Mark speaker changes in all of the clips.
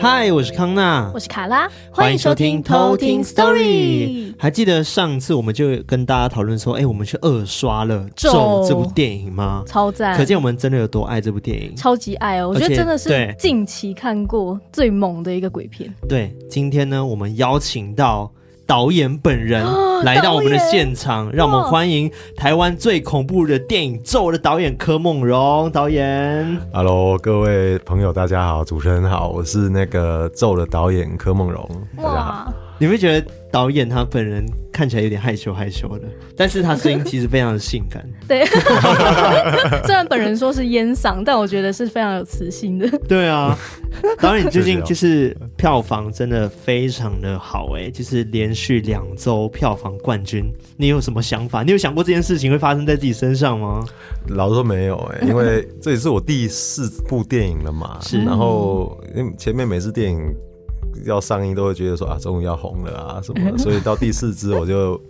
Speaker 1: 嗨，我是康娜，
Speaker 2: 我是卡拉，
Speaker 1: 欢迎收听偷听 Story。还记得上次我们就跟大家讨论说，哎，我们去二刷了《咒》这部电影吗？
Speaker 2: 超赞！
Speaker 1: 可见我们真的有多爱这部电影，
Speaker 2: 超级爱哦！我觉得真的是近期看过最猛的一个鬼片。
Speaker 1: 对，今天呢，我们邀请到。导演本人 来到我们的现场，让我们欢迎台湾最恐怖的电影《咒》的导演柯梦荣导演。
Speaker 3: Hello，各位朋友，大家好，主持人好，我是那个《咒》的导演柯梦荣。大家好。
Speaker 1: 你会觉得导演他本人看起来有点害羞害羞的，但是他声音其实非常的性感。
Speaker 2: 对，虽然本人说是烟嗓，但我觉得是非常有磁性的。
Speaker 1: 对啊，导演最近就是票房真的非常的好哎，就是连续两周票房冠军。你有什么想法？你有想过这件事情会发生在自己身上吗？
Speaker 3: 老实说没有哎，因为这也是我第四部电影了嘛。是，然后因为前面每次电影。要上映都会觉得说啊，终于要红了啊什么的，所以到第四支我就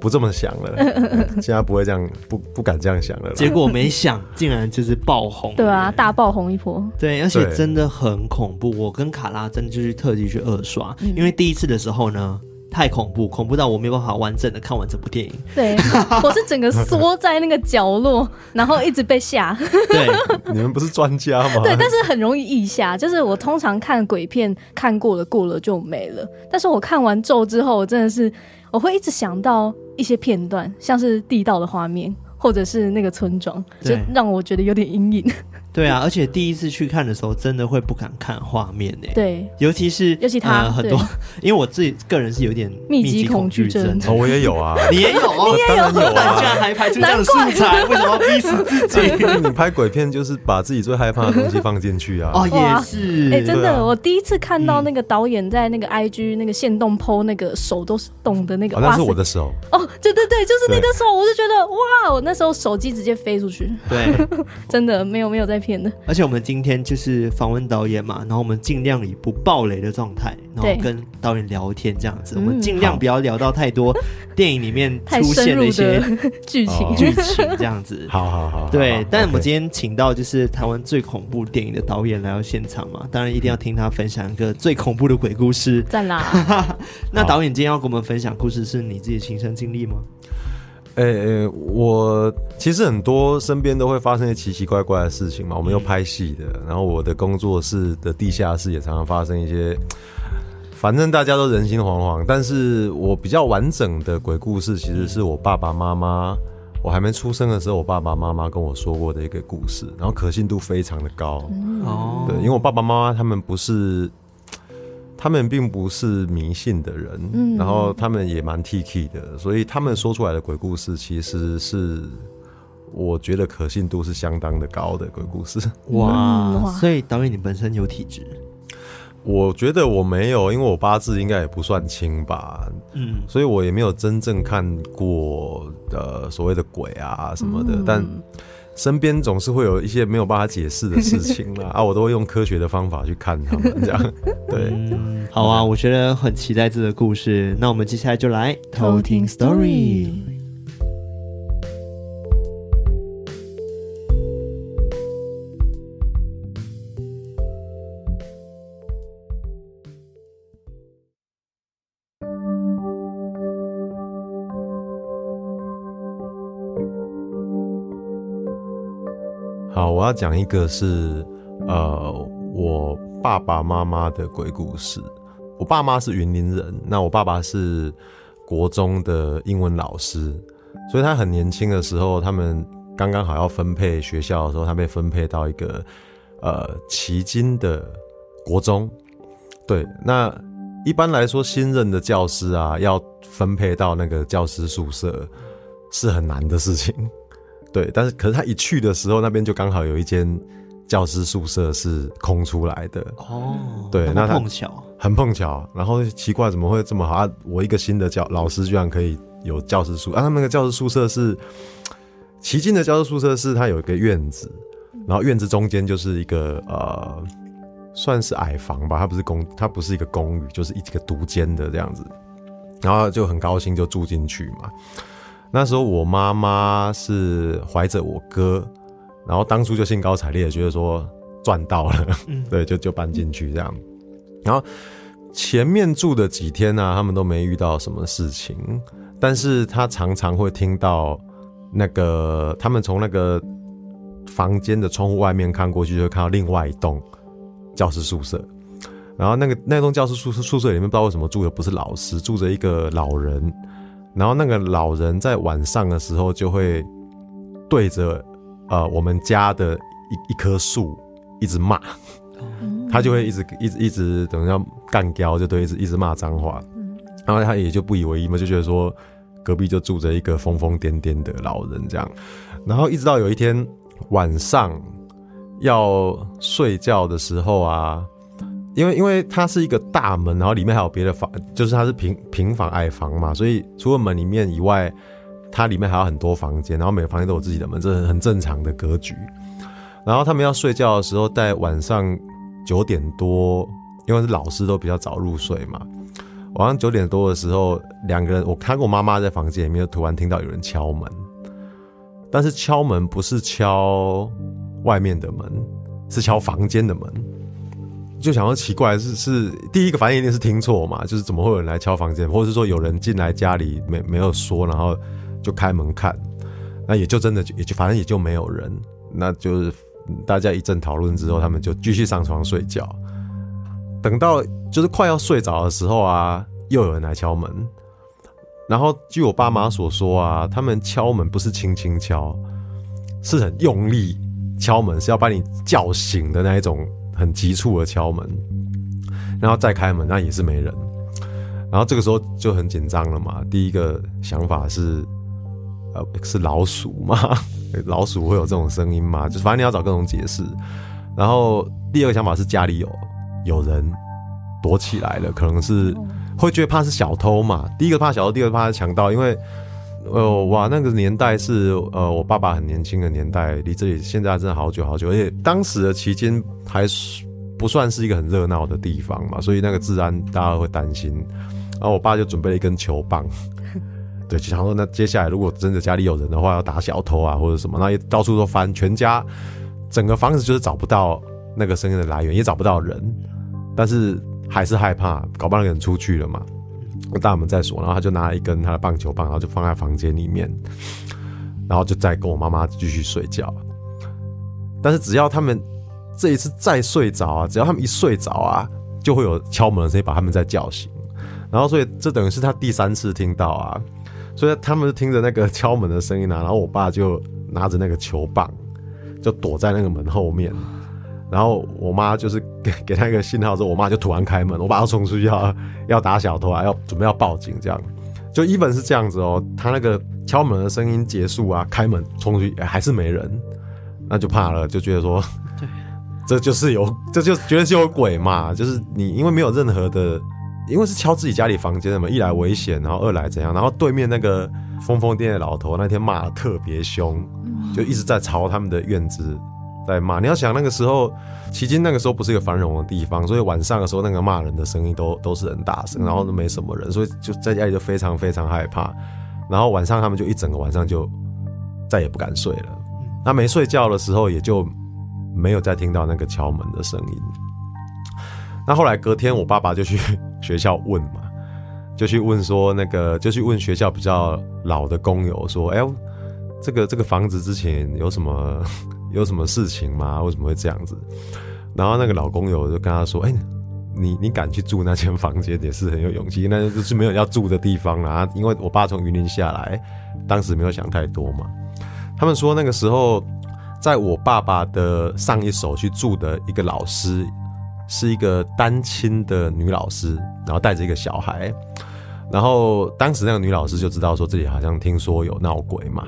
Speaker 3: 不这么想了，现在不会这样，不不敢这样想了。
Speaker 1: 结果没想，竟然就是爆红，
Speaker 2: 对啊，大爆红一波。
Speaker 1: 对，而且真的很恐怖。我跟卡拉真的就是特地去二刷，因为第一次的时候呢。太恐怖，恐怖到我没办法完整的看完这部电影。
Speaker 2: 对，我是整个缩在那个角落，然后一直被吓。
Speaker 1: 对，
Speaker 3: 你们不是专家吗？
Speaker 2: 对，但是很容易易吓。就是我通常看鬼片看过了，过了就没了。但是我看完咒之后，我真的是我会一直想到一些片段，像是地道的画面，或者是那个村庄，就让我觉得有点阴影。
Speaker 1: 对啊，而且第一次去看的时候，真的会不敢看画面呢。
Speaker 2: 对，
Speaker 1: 尤其是
Speaker 2: 尤其他、
Speaker 1: 呃、很多，因为我自己个人是有点
Speaker 2: 密集恐惧症，
Speaker 3: 哦，我也有啊，
Speaker 1: 你也有，
Speaker 2: 你也有，
Speaker 1: 有啊，居然还拍出这样的素材，为什么要逼死自己？
Speaker 3: 你拍鬼片就是把自己最害怕的东西放进去啊。
Speaker 1: 哦，也是，
Speaker 2: 哎、欸，真的，我第一次看到那个导演在那个 IG 那个线动 po 那个手都是动的那个，
Speaker 3: 哦、那是我的手。
Speaker 2: 哦，对对对，就是那个手，我就觉得哇，我那时候手机直接飞出去。
Speaker 1: 对，
Speaker 2: 真的没有没有在骗的，
Speaker 1: 而且我们。今天就是访问导演嘛，然后我们尽量以不爆雷的状态，然后跟导演聊天这样子。我们尽量不要聊到太多电影里面出现的一些
Speaker 2: 剧情
Speaker 1: 剧情这样子。
Speaker 3: 好好好，
Speaker 1: 对。但我们今天请到就是台湾最恐怖电影的导演来到现场嘛，当然一定要听他分享一个最恐怖的鬼故事。
Speaker 2: 在哪？
Speaker 1: 那导演今天要跟我们分享故事，是你自己亲身经历吗？
Speaker 3: 诶、欸，我其实很多身边都会发生一些奇奇怪怪的事情嘛。我们又拍戏的，然后我的工作室的地下室也常常发生一些，反正大家都人心惶惶。但是我比较完整的鬼故事，其实是我爸爸妈妈，我还没出生的时候，我爸爸妈妈跟我说过的一个故事，然后可信度非常的高。哦，对，因为我爸爸妈妈他们不是。他们并不是迷信的人，嗯，然后他们也蛮 T K 的，所以他们说出来的鬼故事，其实是我觉得可信度是相当的高的鬼故事。
Speaker 1: 哇，所以导演你本身有体质？
Speaker 3: 我觉得我没有，因为我八字应该也不算轻吧，嗯，所以我也没有真正看过呃所谓的鬼啊什么的，嗯，但。身边总是会有一些没有办法解释的事情啦，啊，我都会用科学的方法去看他们，这样 对、
Speaker 1: 嗯。好啊，我觉得很期待这个故事。那我们接下来就来偷听 story。
Speaker 3: 要讲一个是，呃，我爸爸妈妈的鬼故事。我爸妈是云林人，那我爸爸是国中的英文老师，所以他很年轻的时候，他们刚刚好要分配学校的时候，他被分配到一个呃旗津的国中。对，那一般来说，新任的教师啊，要分配到那个教师宿舍是很难的事情。对，但是可是他一去的时候，那边就刚好有一间教师宿舍是空出来的哦。对，那他
Speaker 1: 碰巧，
Speaker 3: 很碰巧。然后奇怪怎么会这么好啊？我一个新的教老师居然可以有教师宿啊！他们那个教师宿舍是旗津的教师宿舍，是它有一个院子，然后院子中间就是一个呃，算是矮房吧，它不是公，它不是一个公寓，就是一个独间的这样子。然后就很高兴就住进去嘛。那时候我妈妈是怀着我哥，然后当初就兴高采烈的觉得说赚到了，嗯、对，就就搬进去这样。然后前面住的几天呢、啊，他们都没遇到什么事情，但是他常常会听到那个他们从那个房间的窗户外面看过去，就会看到另外一栋教师宿舍。然后那个那栋教师宿舍宿舍里面不知道为什么住的不是老师，住着一个老人。然后那个老人在晚上的时候就会对着呃我们家的一一棵树一直骂，他就会一直一直一直等于要干掉，就对一直一直骂脏话。然后他也就不以为意嘛，就觉得说隔壁就住着一个疯疯癫癫的老人这样。然后一直到有一天晚上要睡觉的时候啊。因为因为它是一个大门，然后里面还有别的房，就是它是平平房矮房嘛，所以除了门里面以外，它里面还有很多房间，然后每个房间都有自己的门，这是很正常的格局。然后他们要睡觉的时候，在晚上九点多，因为是老师都比较早入睡嘛，晚上九点多的时候，两个人我看过妈妈在房间里面，突然听到有人敲门，但是敲门不是敲外面的门，是敲房间的门。就想要奇怪是是第一个反应一定是听错嘛，就是怎么会有人来敲房间，或者是说有人进来家里没没有说，然后就开门看，那也就真的也就反正也就没有人，那就是大家一阵讨论之后，他们就继续上床睡觉。等到就是快要睡着的时候啊，又有人来敲门，然后据我爸妈所说啊，他们敲门不是轻轻敲，是很用力敲门，是要把你叫醒的那一种。很急促的敲门，然后再开门，那也是没人。然后这个时候就很紧张了嘛。第一个想法是，呃，是老鼠吗？老鼠会有这种声音吗？就反正你要找各种解释。然后第二个想法是家里有有人躲起来了，可能是会觉得怕是小偷嘛。第一个怕小偷，第二个怕是强盗，因为。呃，哇，那个年代是呃，我爸爸很年轻的年代，离这里现在真的好久好久，而且当时的期间还是不算是一个很热闹的地方嘛，所以那个治安大家会担心。然后我爸就准备了一根球棒，对，就想说那接下来如果真的家里有人的话，要打小偷啊或者什么，那也到处都翻，全家整个房子就是找不到那个声音的来源，也找不到人，但是还是害怕，搞不好那个人出去了嘛。我大门在锁，然后他就拿了一根他的棒球棒，然后就放在房间里面，然后就再跟我妈妈继续睡觉。但是只要他们这一次再睡着啊，只要他们一睡着啊，就会有敲门的声音把他们再叫醒。然后所以这等于是他第三次听到啊，所以他们就听着那个敲门的声音啊，然后我爸就拿着那个球棒，就躲在那个门后面。然后我妈就是 给给他一个信号之后，我妈就突然开门，我爸要冲出去要要打小偷啊，要准备要报警这样，就一本是这样子哦。他那个敲门的声音结束啊，开门冲出去，欸，还是没人，那就怕了，就觉得说，对，这就是有，这就觉得是有鬼嘛。就是你因为没有任何的，因为是敲自己家里房间的嘛，一来危险，然后二来怎样，然后对面那个疯疯癫癫的老头那天骂的特别凶，就一直在朝他们的院子。在骂，你要想那个时候，迄今那个时候不是一个繁荣的地方，所以晚上的时候那个骂人的声音都都是很大声，然后都没什么人，所以就在家里就非常非常害怕。然后晚上他们就一整个晚上就再也不敢睡了。那没睡觉的时候，也就没有再听到那个敲门的声音。那后来隔天，我爸爸就去 学校问嘛，就去问说那个，就去问学校比较老的工友说，哎，这个这个房子之前有什么？有什么事情吗？为什么会这样子？然后那个老工友就跟他说：“哎、你你敢去住那间房间也是很有勇气，那就是没有要住的地方啦。因为我爸从云林下来，当时没有想太多嘛。他们说那个时候，在我爸爸的上一手去住的一个老师，是一个单亲的女老师，然后带着一个小孩。然后当时那个女老师就知道说，这里好像听说有闹鬼嘛。”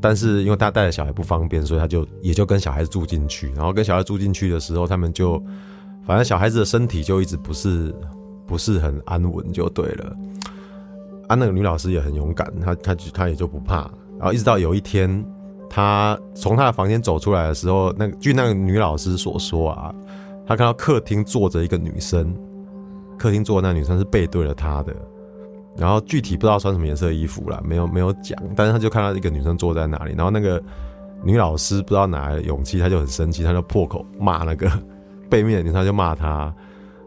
Speaker 3: 但是因为他带着小孩不方便，所以他就也就跟小孩子住进去。然后跟小孩住进去的时候，他们就反正小孩子的身体就一直不是不是很安稳，就对了。啊，那个女老师也很勇敢，她她她也就不怕。然后一直到有一天，她从她的房间走出来的时候，那据那个女老师所说啊，她看到客厅坐着一个女生，客厅坐的那女生是背对着她的。然后具体不知道穿什么颜色的衣服啦，没有没有讲，但是他就看到一个女生坐在那里，然后那个女老师不知道哪来的勇气，他就很生气，他就破口骂那个背面的女生，就骂他，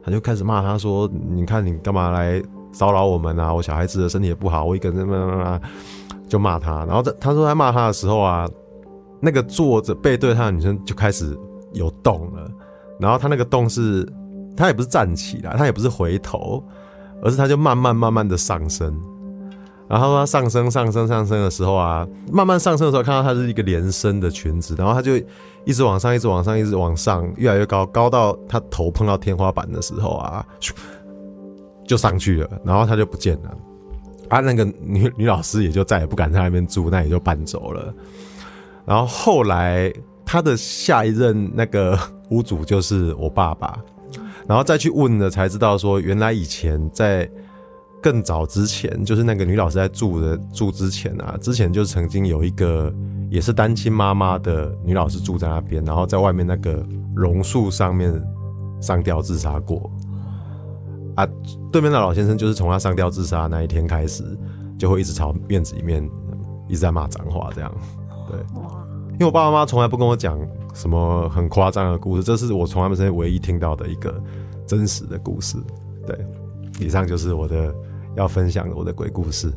Speaker 3: 他就开始骂他说：“你看你干嘛来骚扰我们啊？我小孩子的身体也不好，我一个人慢慢慢……”就骂他，然后他他说在骂他的时候啊，那个坐着背对他的女生就开始有动了，然后他那个动是，他也不是站起来，他也不是回头。而是他就慢慢慢慢的上升，然后他上升上升上升的时候啊，慢慢上升的时候，看到它是一个连身的裙子，然后他就一直往上，一直往上，一直往上，越来越高，高到他头碰到天花板的时候啊，就上去了，然后他就不见了，啊，那个女女老师也就再也不敢在那边住，那也就搬走了。然后后来他的下一任那个屋主就是我爸爸。然后再去问了，才知道说，原来以前在更早之前，就是那个女老师在住的住之前啊，之前就曾经有一个也是单亲妈妈的女老师住在那边，然后在外面那个榕树上面上吊自杀过。啊，对面的老先生就是从他上吊自杀那一天开始，就会一直朝院子里面一直在骂脏话，这样。对，因为我爸爸妈妈从来不跟我讲。什么很夸张的故事？这是我从他们身边唯一听到的一个真实的故事。对，以上就是我的要分享的我的鬼故事。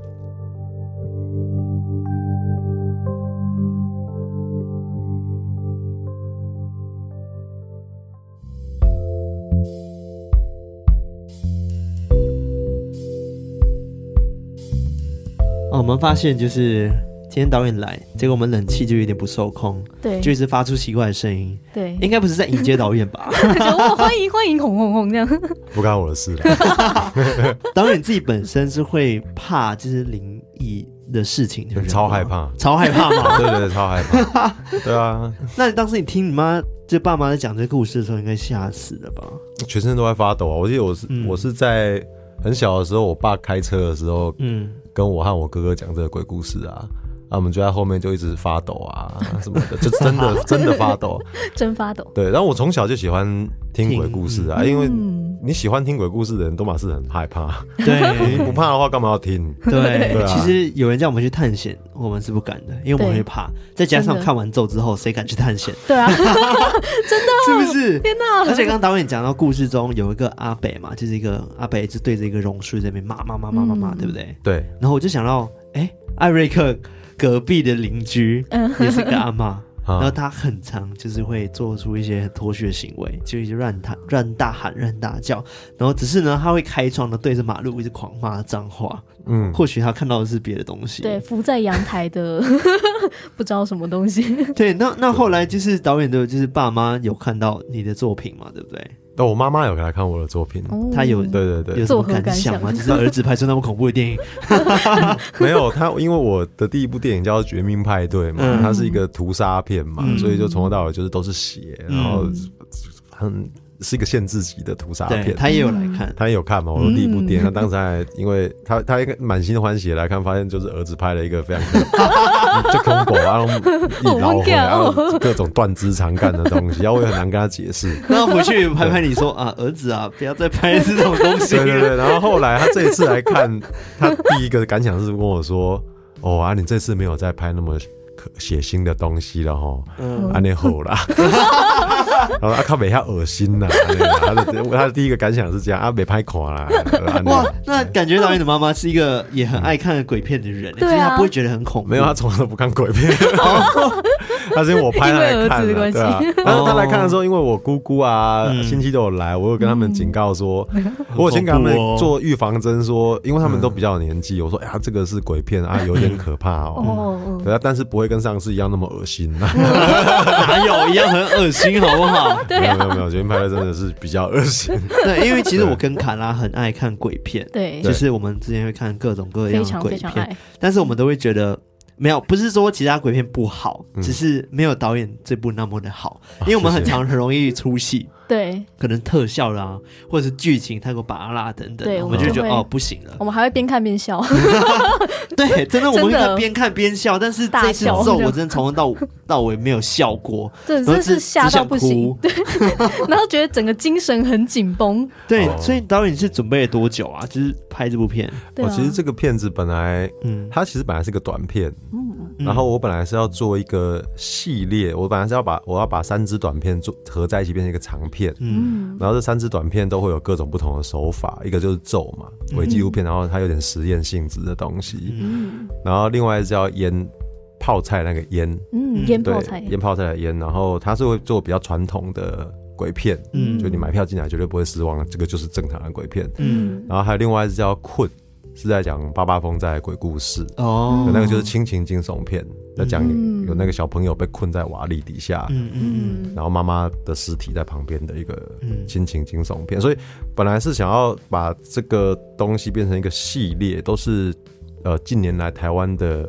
Speaker 1: 哦，我们发现就是。今天导演来，结果我们冷气就有点不受控，
Speaker 2: 对，
Speaker 1: 就一直发出奇怪的声音，
Speaker 2: 对，
Speaker 1: 应该不是在迎接导演吧？
Speaker 2: 欢迎欢迎，轰轰轰这样，
Speaker 3: 不干我的事了。
Speaker 1: 导演自己本身是会怕就是灵异的事情，
Speaker 3: 超害怕，
Speaker 1: 超害怕嘛？
Speaker 3: 对对对，超害怕。对啊，
Speaker 1: 那你当时你听你妈就爸妈在讲这个故事的时候，应该吓死了吧？
Speaker 3: 全身都在发抖啊！我记得我是、嗯、我是在很小的时候，我爸开车的时候，嗯，跟我和我哥哥讲这个鬼故事啊。啊，我们就在后面就一直发抖啊，什么的，就真的 真的发抖，
Speaker 2: 真发抖。
Speaker 3: 对，然后我从小就喜欢听鬼故事啊，因为你喜欢听鬼故事的人都嘛是很害怕，
Speaker 1: 对，
Speaker 3: 你 不怕的话干嘛要听？
Speaker 1: 对，对啊，其实有人叫我们去探险，我们是不敢的，因为我们会怕。再加上看完咒之后，谁敢去探险？
Speaker 2: 对啊，真的
Speaker 1: 是不是？
Speaker 2: 天哪！
Speaker 1: 而且刚刚导演讲到故事中有一个阿北嘛，就是一个阿北，就对着一个榕树在那边骂骂骂骂骂骂，对不对？
Speaker 3: 对。然
Speaker 1: 后我就想到，哎，艾瑞克。隔壁的邻居也是个阿妈，然后他很常就是会做出一些很脱序的行为，就一直乱喊、乱大喊、乱大叫，然后只是呢，他会开窗的对着马路一直狂骂脏话。嗯，或许他看到的是别的东西。
Speaker 2: 对，浮在阳台的 不知道什么东西。
Speaker 1: 对，那那后来就是导演的，就是爸妈有看到你的作品嘛，对不对？
Speaker 3: 那我妈妈有来看我的作品，
Speaker 1: 她有
Speaker 3: 对对对，
Speaker 1: 有什么感想吗？就是儿子拍出那么恐怖的电影，
Speaker 3: 没有他，因为我的第一部电影叫《绝命派对》嘛，它是一个屠杀片嘛，所以就从头到尾就是都是血，然后很。是一个限制级的屠杀片，
Speaker 1: 他也有来看，
Speaker 3: 他也有看嘛。我的第一部电影，他当时还因为他他应该满心欢喜来看，发现就是儿子拍了一个非常 就恐怖然后，一老虎，然后各种断肢残干的东西，然后我也很难跟他解释。
Speaker 1: 然后回去拍拍你说啊，儿子啊，不要再拍这种东西。
Speaker 3: 对对对。然后后来他这一次来看，他第一个感想是跟我说：“哦啊，你这次没有再拍那么可血腥的东西了哈，安内后啦。” 然后阿卡美他恶心呐，他的他的第一个感想是这样，阿美拍垮啦。
Speaker 1: 哇，那感觉导演的妈妈是一个也很爱看鬼片的人，所以他不会觉得很恐怖。
Speaker 3: 没有，他从来都不看鬼片。他是因为我拍来看的，对啊。但是他来看的时候，因为我姑姑啊亲戚都有来，我有跟他们警告说，我有先给他们做预防针，说因为他们都比较有年纪，我说哎呀这个是鬼片啊，有点可怕哦。对啊，但是不会跟上次一样那么恶心。
Speaker 1: 哪有一样很恶心，好不好？
Speaker 2: 对，
Speaker 3: 没有没有没有，今天拍的真的是比较恶心。
Speaker 1: 对，因为其实我跟卡拉很爱看鬼片，
Speaker 2: 对，
Speaker 1: 就是我们之前会看各种各样的鬼片，但是我们都会觉得没有，不是说其他鬼片不好，只是没有导演这部那么的好，因为我们很常很容易出戏。
Speaker 2: 对，
Speaker 1: 可能特效啦，或者是剧情太过拔辣等等，
Speaker 2: 对，
Speaker 1: 我们就觉得哦不行了。
Speaker 2: 我们还会边看边笑。
Speaker 1: 对，真的，我们会边看边笑，但是这次咒我真的从头到 到尾没有笑过，
Speaker 2: 对，真是吓到不行。对，然后觉得整个精神很紧绷。
Speaker 1: 对，所以导演是准备了多久啊？就是拍这部片。
Speaker 3: 我其实这个片子本来，嗯，它其实本来是个短片，嗯，然后我本来是要做一个系列，我本来是要把我要把三支短片做合在一起变成一个长片，嗯，然后这三支短片都会有各种不同的手法，一个就是咒嘛，伪纪录片，然后它有点实验性质的东西，嗯，然后另外是叫腌泡菜那个腌，
Speaker 2: 嗯，腌泡菜，
Speaker 3: 腌泡菜的腌，然后它是会做比较传统的。鬼片，嗯，就你买票进来绝对不会失望，这个就是正常的鬼片，嗯，然后还有另外一支叫《困》，是在讲八八风在鬼故事，哦，那个就是亲情惊悚片，在讲有那个小朋友被困在瓦砾底下，嗯嗯，然后妈妈的尸体在旁边的一个亲情惊悚片，所以本来是想要把这个东西变成一个系列，都是呃近年来台湾的。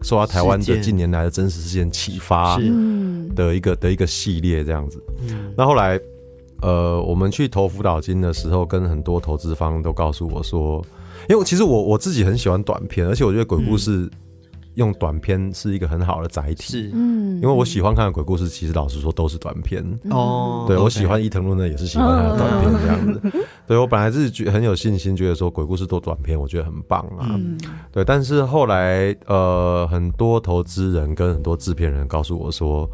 Speaker 3: 受到台湾的近年来的真实事件启发的一个的一个系列这样子，那后来呃我们去投辅导金的时候，跟很多投资方都告诉我说，因为其实我我自己很喜欢短片，而且我觉得鬼故事。用短片是一个很好的载体，是，嗯，因为我喜欢看的鬼故事，其实老实说都是短片哦。对，我喜欢伊藤润的也是喜欢他的短片这样子。对，我本来是觉很有信心，觉得说鬼故事做短片，我觉得很棒啊。对，但是后来呃，很多投资人跟很多制片人告诉我说，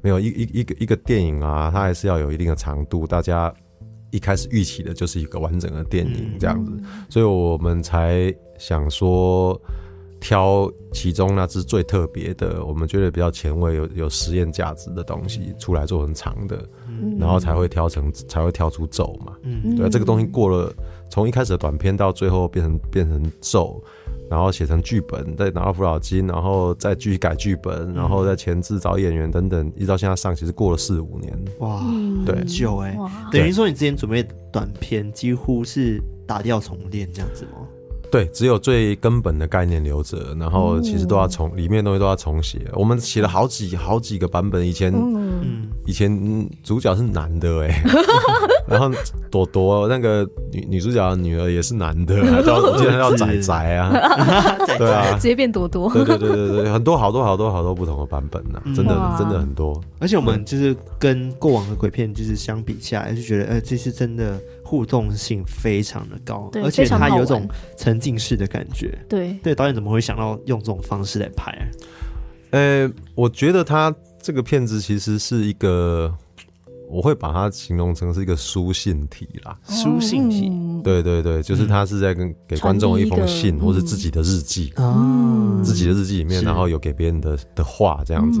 Speaker 3: 没有一一一个一个电影啊，它还是要有一定的长度。大家一开始预期的就是一个完整的电影这样子，所以我们才想说。挑其中那只最特别的，我们觉得比较前卫、有有实验价值的东西出来做成长的，嗯、然后才会挑成才会挑出咒嘛。嗯，对，这个东西过了从一开始的短片到最后变成变成咒，然后写成剧本，再拿到辅导金，然后再继续改剧本，然后再前置找演员等等，一直到现在上，其实过了四五年。哇，对，很久哎，
Speaker 1: 等于说你之前准备短片几乎是打掉重练这样子吗？
Speaker 3: 对，只有最根本的概念留着，然后其实都要重，里面的东西都要重写。我们写了好几好几个版本，以前，嗯，以前主角是男的哎，然后朵朵那个女女主角的女儿也是男的，叫我记得叫仔仔啊，对啊，
Speaker 2: 直接变朵朵，
Speaker 3: 对对对对对，很多好多好多好多不同的版本呢，真的真的很多。
Speaker 1: 而且我们就是跟过往的鬼片就是相比下来，就觉得哎，这次真的。互动性非常的高，而且它有种沉浸式的感觉。
Speaker 2: 对
Speaker 1: 对，导演怎么会想到用这种方式来拍啊？
Speaker 3: 呃，我觉得他这个片子其实是一个。我会把它形容成是一个书信体啦，
Speaker 1: 书信体，
Speaker 3: 对对对，就是他是在跟给观众一封信，或是自己的日记，自己的日记里面，然后有给别人的的话这样子，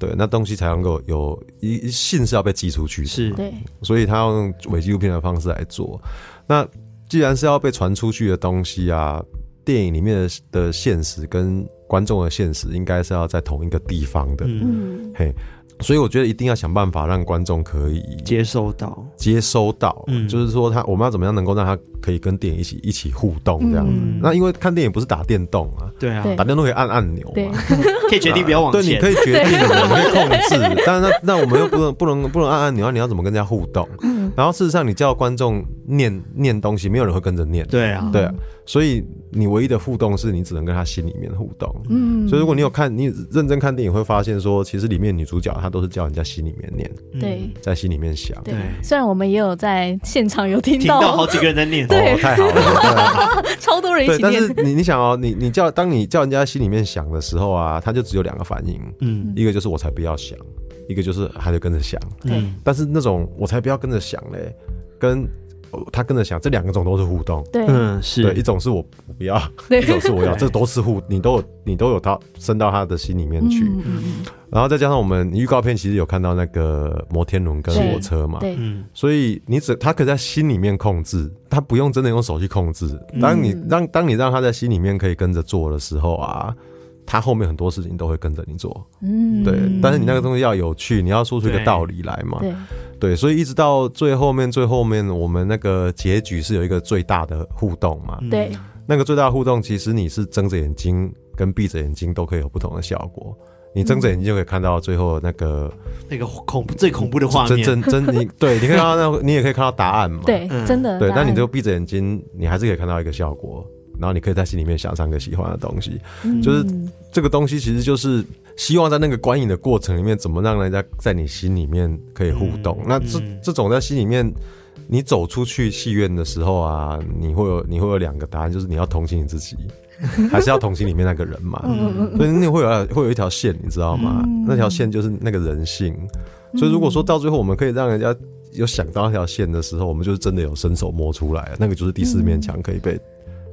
Speaker 3: 对，那东西才能够有一信是要被寄出去的，
Speaker 1: 是，
Speaker 2: 对，
Speaker 3: 所以他要用伪纪录片的方式来做。那既然是要被传出去的东西啊，电影里面的的现实跟观众的现实应该是要在同一个地方的，嗯，嘿。所以我觉得一定要想办法让观众可以
Speaker 1: 接收到，
Speaker 3: 接收到，嗯，就是说他我们要怎么样能够让他可以跟电影一起一起互动这样。子。那因为看电影不是打电动啊，
Speaker 1: 对啊，
Speaker 3: 打电动可以按按钮嘛，
Speaker 1: 可以决定不要往前，
Speaker 3: 对，你可以决定，你可以控制，但是那那我们又不能不能不能按按钮，你要怎么跟人家互动？然后事实上你叫观众念念东西，没有人会跟着念，
Speaker 1: 对啊，
Speaker 3: 对啊。所以你唯一的互动是你只能跟他心里面互动。嗯，所以如果你有看，你认真看电影，会发现说，其实里面女主角她都是叫人家心里面念，
Speaker 2: 对，
Speaker 3: 在心里面想。
Speaker 2: 对，虽然我们也有在现场有听到
Speaker 1: 好几个人在念，
Speaker 3: 哦，太好了，
Speaker 2: 超多人一起念。
Speaker 3: 但是你你想哦，你你叫当你叫人家心里面想的时候啊，他就只有两个反应，嗯，一个就是我才不要想，一个就是还得跟着想。嗯，但是那种我才不要跟着想嘞，跟。他跟着想，这两个种都是互动。
Speaker 2: 对，
Speaker 1: 嗯，是对，
Speaker 3: 一种是我不要，一种是我要，这都是互，你都有，你都有他伸到他的心里面去。然后再加上我们预告片其实有看到那个摩天轮跟火车嘛，对，所以你只他可以在心里面控制，他不用真的用手去控制。当你让当你让他在心里面可以跟着做的时候啊。他后面很多事情都会跟着你做，嗯，对，但是你那个东西要有趣，你要说出一个道理来嘛，对，对，所以一直到最后面，最后面我们那个结局是有一个最大的互动嘛，
Speaker 2: 对，
Speaker 3: 那个最大的互动其实你是睁着眼睛跟闭着眼睛都可以有不同的效果。你睁着眼睛就可以看到最后那个
Speaker 1: 那个恐怖最恐怖的画面，
Speaker 3: 真真真你对，你可以看到那，你也可以看到答案嘛。
Speaker 2: 对，真的。
Speaker 3: 对，但你就闭着眼睛，你还是可以看到一个效果，然后你可以在心里面想象个喜欢的东西，就是这个东西其实就是希望在那个观影的过程里面，怎么让人家在你心里面可以互动。那这这种在心里面。你走出去戏院的时候啊，你会有你会有两个答案，就是你要同情你自己，还是要同情里面那个人嘛？所以你会有会有一条线，你知道吗？那条线就是那个人性。所以如果说到最后我们可以让人家有想到那条线的时候，我们就是真的有伸手摸出来，那个就是第四面墙可以被。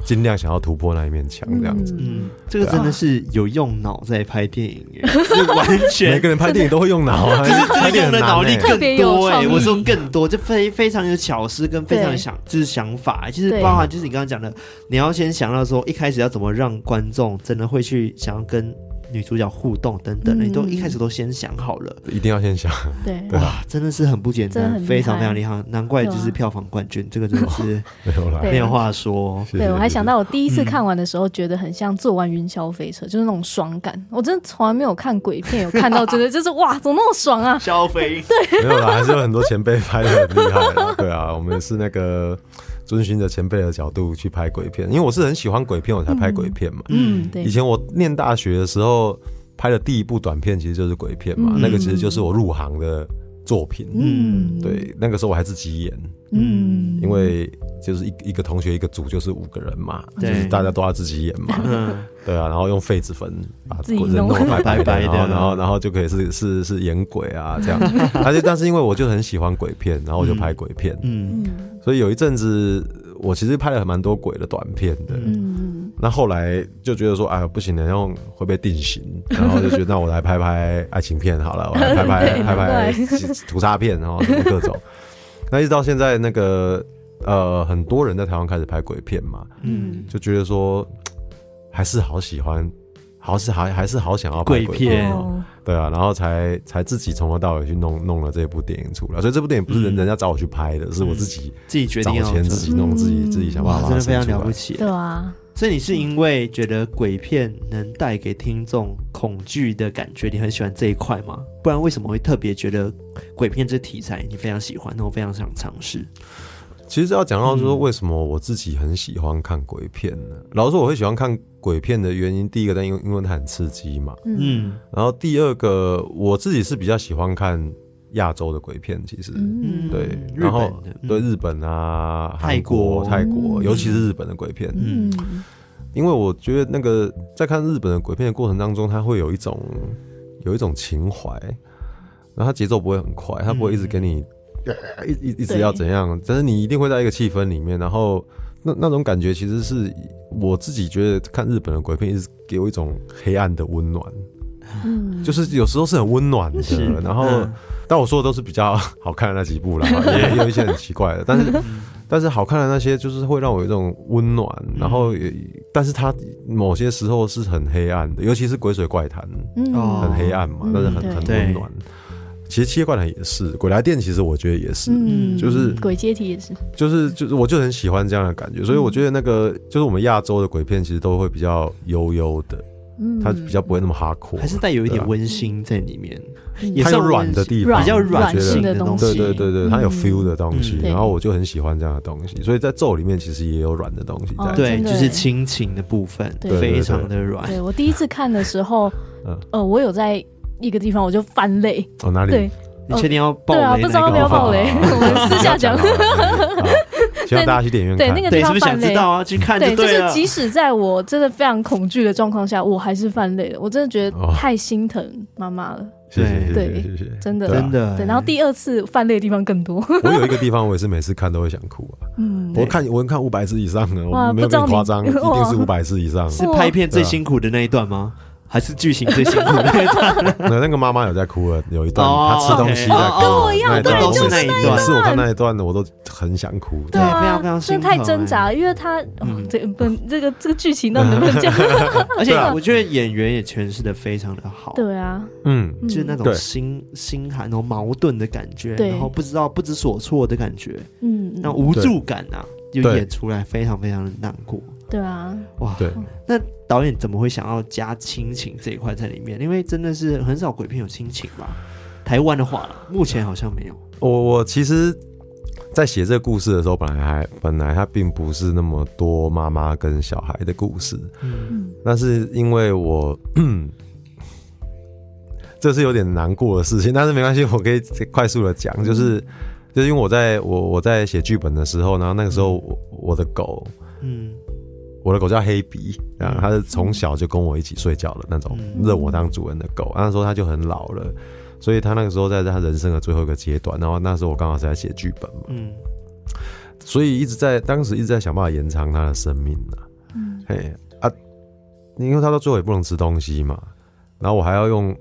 Speaker 3: 尽量想要突破那一面墙，这样子。
Speaker 1: 嗯，这个真的是有用脑在拍电影耶，是完全
Speaker 3: 每个人拍电影都会用脑啊，
Speaker 1: 就是这个用的脑力更多哎，我说更多，就非非常有巧思跟非常有想就是想法，其实包含就是你刚刚讲的，你要先想到说一开始要怎么让观众真的会去想要跟。女主角互动等等的，你都一开始都先想好了，
Speaker 3: 一定要先想。
Speaker 2: 对，
Speaker 1: 哇，真的是很不简单，非常非常厉害，难怪就是票房冠军，这个真的是 没有没有话说。
Speaker 2: 对，我还想到我第一次看完的时候，觉得很像坐完云霄飞车，就是那种爽感。我真的从来没有看鬼片，有看到真的 就是哇，怎么那么爽啊？
Speaker 1: 消飞
Speaker 2: 对，
Speaker 3: 没有啦，还是有很多前辈拍的很厉害。对啊，我们是那个。遵循着前辈的角度去拍鬼片，因为我是很喜欢鬼片，我才拍鬼片嘛。
Speaker 2: 嗯，对。
Speaker 3: 以前我念大学的时候拍的第一部短片，其实就是鬼片嘛。那个其实就是我入行的作品。嗯，对。那个时候我还自己演。嗯，因为就是一一个同学一个组就是五个人嘛，就是大家都要自己演嘛。嗯，对啊。然后用痱子粉把人弄白白的，然后然后然后就可以是是是演鬼啊这样。而且但是因为我就很喜欢鬼片，然后我就拍鬼片。嗯。所以有一阵子，我其实拍了蛮多鬼的短片的。嗯，那后来就觉得说，哎呀，不行了，然后会被定型，然后就觉得那我来拍拍爱情片好了，我来 拍拍拍拍屠杀片，然后什么各种。那一直到现在，那个呃，很多人在台湾开始拍鬼片嘛，嗯，就觉得说还是好喜欢。好是还还是好想要拍鬼片，对啊，然后才才自己从头到尾去弄弄了这部电影出来，所以这部电影不是人人家找我去拍的，是我自己
Speaker 1: 自己决定找
Speaker 3: 钱自己弄，自己自己想办法，
Speaker 1: 真的非常了不起，
Speaker 2: 对啊。
Speaker 1: 所以你是因为觉得鬼片能带给听众恐惧的感觉，你很喜欢这一块吗？不然为什么会特别觉得鬼片这题材你非常喜欢，那我非常想尝试？
Speaker 3: 其实要讲到说为什么我自己很喜欢看鬼片呢？嗯、老实说，我会喜欢看鬼片的原因，第一个，但因为因为它很刺激嘛，嗯，然后第二个，我自己是比较喜欢看亚洲的鬼片，其实，嗯，对，然后对日本啊、韩国、泰国，尤其是日本的鬼片，嗯，因为我觉得那个在看日本的鬼片的过程当中，它会有一种有一种情怀，然后它节奏不会很快，它不会一直给你。一一一直要怎样？但是你一定会在一个气氛里面，然后那那种感觉其实是我自己觉得看日本的鬼片一直给我一种黑暗的温暖，嗯，就是有时候是很温暖的。然后，但我说的都是比较 好看的那几部啦，也有一些很奇怪的，但是但是好看的那些就是会让我有一种温暖。然后也，但是它某些时候是很黑暗的，尤其是鬼水怪谈，嗯，很黑暗嘛，但是很很温暖。其实《七夜怪谈》也是，《鬼来电》其实我觉得也是，嗯，就是《
Speaker 2: 鬼阶梯》也是，
Speaker 3: 就是就是，我就很喜欢这样的感觉，所以我觉得那个就是我们亚洲的鬼片，其实都会比较悠悠的，嗯，它比较不会那么 hardcore，
Speaker 1: 还是带有一点温馨在里面，
Speaker 3: 它有软的地方，
Speaker 2: 比较软性的东西，
Speaker 3: 对对对对，它有 feel 的东西，然后我就很喜欢这样的东西，所以在咒里面其实也有软的东西在，
Speaker 1: 对，就是亲情的部分，非常的软。
Speaker 2: 对，我第一次看的时候，呃，我有在。一个地方我就翻泪。
Speaker 3: 哦，哪里？
Speaker 2: 对，
Speaker 1: 你确定要爆雷？
Speaker 2: 对啊，不知道要不要爆雷，我们私下讲。
Speaker 3: 希望大家去电影院看。
Speaker 2: 对，那个地方翻泪
Speaker 1: 啊，去看
Speaker 2: 对，就是即使在我真的非常恐惧的状况下，我还是犯泪了。我真的觉得太心疼妈妈了。
Speaker 3: 谢谢，
Speaker 2: 对，谢谢，真的，真的。对，然后第二次犯泪的地方更多。
Speaker 3: 我有一个地方，我也是每次看都会想哭啊。嗯，我看我看五百次以上的，我没有那么夸张，一定是五百次以上。
Speaker 1: 是拍片最辛苦的那一段吗？还是剧情最辛苦的。那一段，
Speaker 3: 那那个妈妈有在哭了，有一段她吃东西在哭，
Speaker 2: 跟我一样，对，就是那一段，
Speaker 3: 是我看那一段的，我都很想哭，
Speaker 2: 对，非常非常辛苦，太挣扎，因为他，这本这个这个剧情到底能不能讲？
Speaker 1: 而且我觉得演员也诠释的非常的好，
Speaker 2: 对啊，
Speaker 3: 嗯，
Speaker 1: 就是那种心心寒、然后矛盾的感觉，然后不知道不知所措的感觉，嗯，那无助感啊，就演出来非常非常的难过。
Speaker 2: 对啊，
Speaker 1: 哇，
Speaker 3: 对。
Speaker 1: 那导演怎么会想要加亲情这一块在里面？因为真的是很少鬼片有亲情吧？台湾的话，目前好像没有。
Speaker 3: 我我其实，在写这个故事的时候，本来还本来它并不是那么多妈妈跟小孩的故事，嗯，但是因为我。这是有点难过的事情，但是没关系，我可以快速的讲，就是，就是因为我在我我在写剧本的时候，然后那个时候我我的狗，嗯，我的狗叫黑鼻，啊，它是从小就跟我一起睡觉的那种，认我当主人的狗。那时候它就很老了，所以它那个时候在它人生的最后一个阶段，然后那时候我刚好是在写剧本嘛，嗯，所以一直在当时一直在想办法延长它的生命呢，嗯，嘿啊，因为它到最后也不能吃东西嘛，然后我还要用。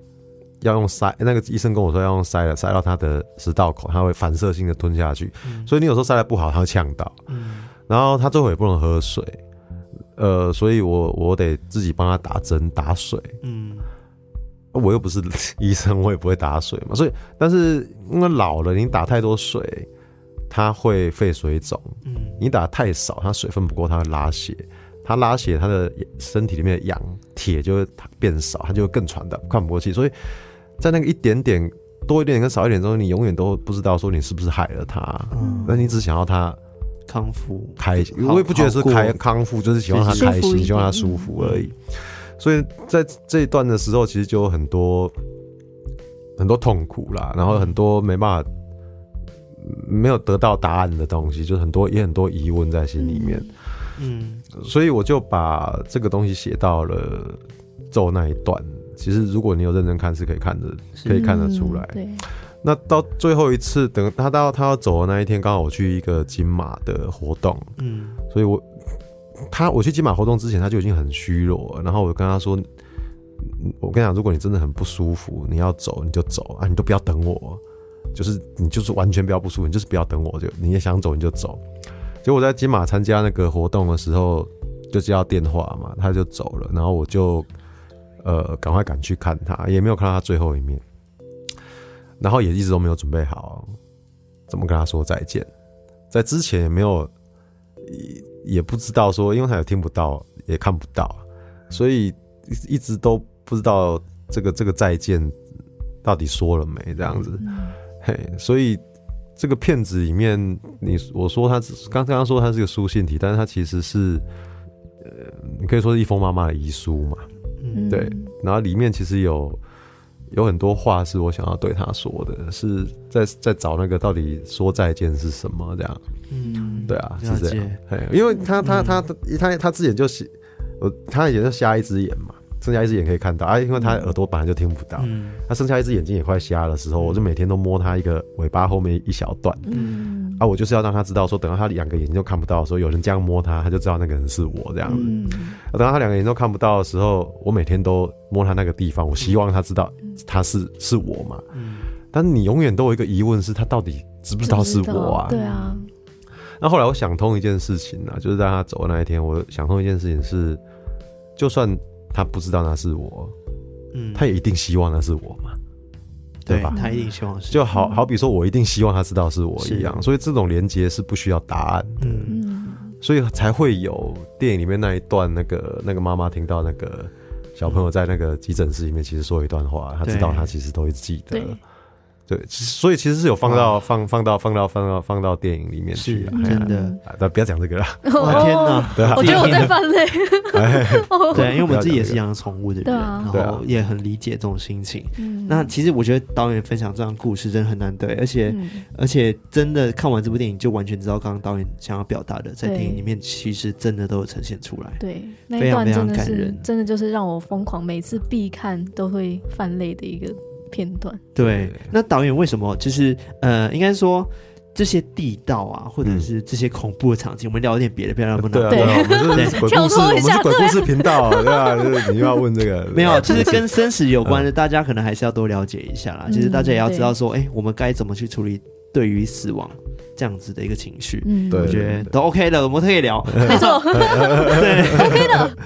Speaker 3: 要用塞，那个医生跟我说要用塞的塞到它的食道口，它会反射性的吞下去，嗯、所以你有时候塞的不好，它会呛到。嗯、然后它最后也不能喝水，呃，所以我我得自己帮他打针打水。嗯，我又不是 医生，我也不会打水嘛，所以但是因为老了，你打太多水，他会肺水肿。嗯，你打太少，他水分不够，他会拉血。他拉血，他的身体里面的氧铁就会变少，他就会更喘的，喘不过气，所以。在那个一点点多一点点跟少一点中，你永远都不知道说你是不是害了他。嗯，那你只想要他
Speaker 1: 康复
Speaker 3: 开心，我也不觉得是开康复，就是希望他开心，希望他舒服而已。所以在这一段的时候，其实就有很多很多痛苦啦，然后很多没办法没有得到答案的东西，就很多也很多疑问在心里面。嗯，所以我就把这个东西写到了咒那一段。其实，如果你有认真看，是可以看的，可以看得出来。对。那到最后一次，等他到他要走的那一天，刚好我去一个金马的活动，嗯，所以我他我去金马活动之前，他就已经很虚弱了。然后我就跟他说：“我跟你讲，如果你真的很不舒服，你要走你就走啊，你都不要等我，就是你就是完全不要不舒服，你就是不要等我，就你也想走你就走。”结果我在金马参加那个活动的时候，就接到电话嘛，他就走了，然后我就。呃，赶快赶去看他，也没有看到他最后一面，然后也一直都没有准备好怎么跟他说再见，在之前也没有，也也不知道说，因为他也听不到，也看不到，所以一直都不知道这个这个再见到底说了没这样子，嘿，所以这个片子里面，你我说他刚刚刚说他是个书信体，但是他其实是，呃，你可以说是一封妈妈的遗书嘛。嗯，对，然后里面其实有有很多话是我想要对他说的，是在在找那个到底说再见是什么这样。嗯，对啊，是这样。因为他他他他他他之前就写，我他也是瞎一只眼嘛。剩下一只眼可以看到啊，因为他耳朵本来就听不到，嗯、他剩下一只眼睛也快瞎的时候，我就每天都摸他一个尾巴后面一小段，嗯、啊，我就是要让他知道说，等到他两个眼睛都看不到的时候，有人这样摸他，他就知道那个人是我这样子。嗯、等到他两个眼睛都看不到的时候，我每天都摸他那个地方，我希望他知道他是是我嘛。嗯、但是你永远都有一个疑问是，他到底知不知道是我啊？对啊。那后来我想通一件事情啊，就是在他走的那一天，我想通一件事情是，就算。他不知道那是我，嗯，他也一定希望那是我嘛，对吧？
Speaker 1: 他一定希望是，
Speaker 3: 就好好比说我一定希望他知道是我一样，所以这种连接是不需要答案的，嗯，所以才会有电影里面那一段，那个那个妈妈听到那个小朋友在那个急诊室里面其实说一段话，他知道他其实都会记得。对，所以其实是有放到放放到放到放到放到电影里面去，
Speaker 1: 真的。
Speaker 3: 但不要讲这个了。
Speaker 1: 天哪！
Speaker 2: 对，我觉得我在犯累。
Speaker 1: 对，因为我们自己也是养宠物的人，然后也很理解这种心情。那其实我觉得导演分享这样故事真的很难得，而且而且真的看完这部电影就完全知道刚刚导演想要表达的，在电影里面其实真的都有呈现出来。
Speaker 2: 对，非常非常感人，真的就是让我疯狂，每次必看都会犯累的一个。片段。
Speaker 1: 对，那导演为什么就是呃，应该说这些地道啊，或者是这些恐怖的场景，我们聊一点别的，不要让他们
Speaker 3: 对啊，我们是 鬼故事，我们是鬼故事频道，对啊，就是你又要问这个，
Speaker 1: 没有，其实跟生死有关的，大家可能还是要多了解一下啦。其实大家也要知道说，哎，我们该怎么去处理对于死亡这样子的一个情绪。嗯，我觉得都 OK 的，我们可以聊，
Speaker 2: 没错，对，OK 的，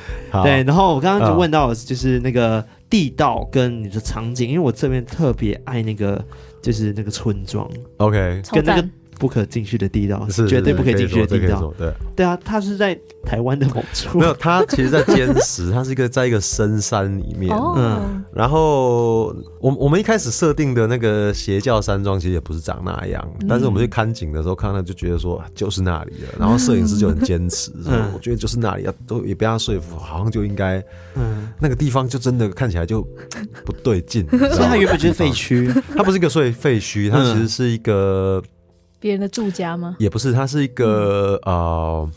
Speaker 1: 对。然后我刚刚就问到，就是那个。地道跟你的场景，因为我这边特别爱那个，就是那个村庄
Speaker 3: ，OK，
Speaker 1: 跟那个不可进去的地道，
Speaker 3: 是
Speaker 1: 绝对不可以进去的地道。
Speaker 3: 对，
Speaker 1: 对啊，他是在台湾的某处。
Speaker 3: 没有，他其实，在坚持，他是一个在一个深山里面。嗯，然后我我们一开始设定的那个邪教山庄，其实也不是长那样。但是我们去看景的时候，看到就觉得说就是那里了。然后摄影师就很坚持，我觉得就是那里，啊都也被他说服，好像就应该，嗯，那个地方就真的看起来就不对劲。
Speaker 1: 所以它原本就是废墟，
Speaker 3: 它不是一个废废墟，它其实是一个。
Speaker 2: 别人的住家吗？
Speaker 3: 也不是，它是一个、嗯、呃，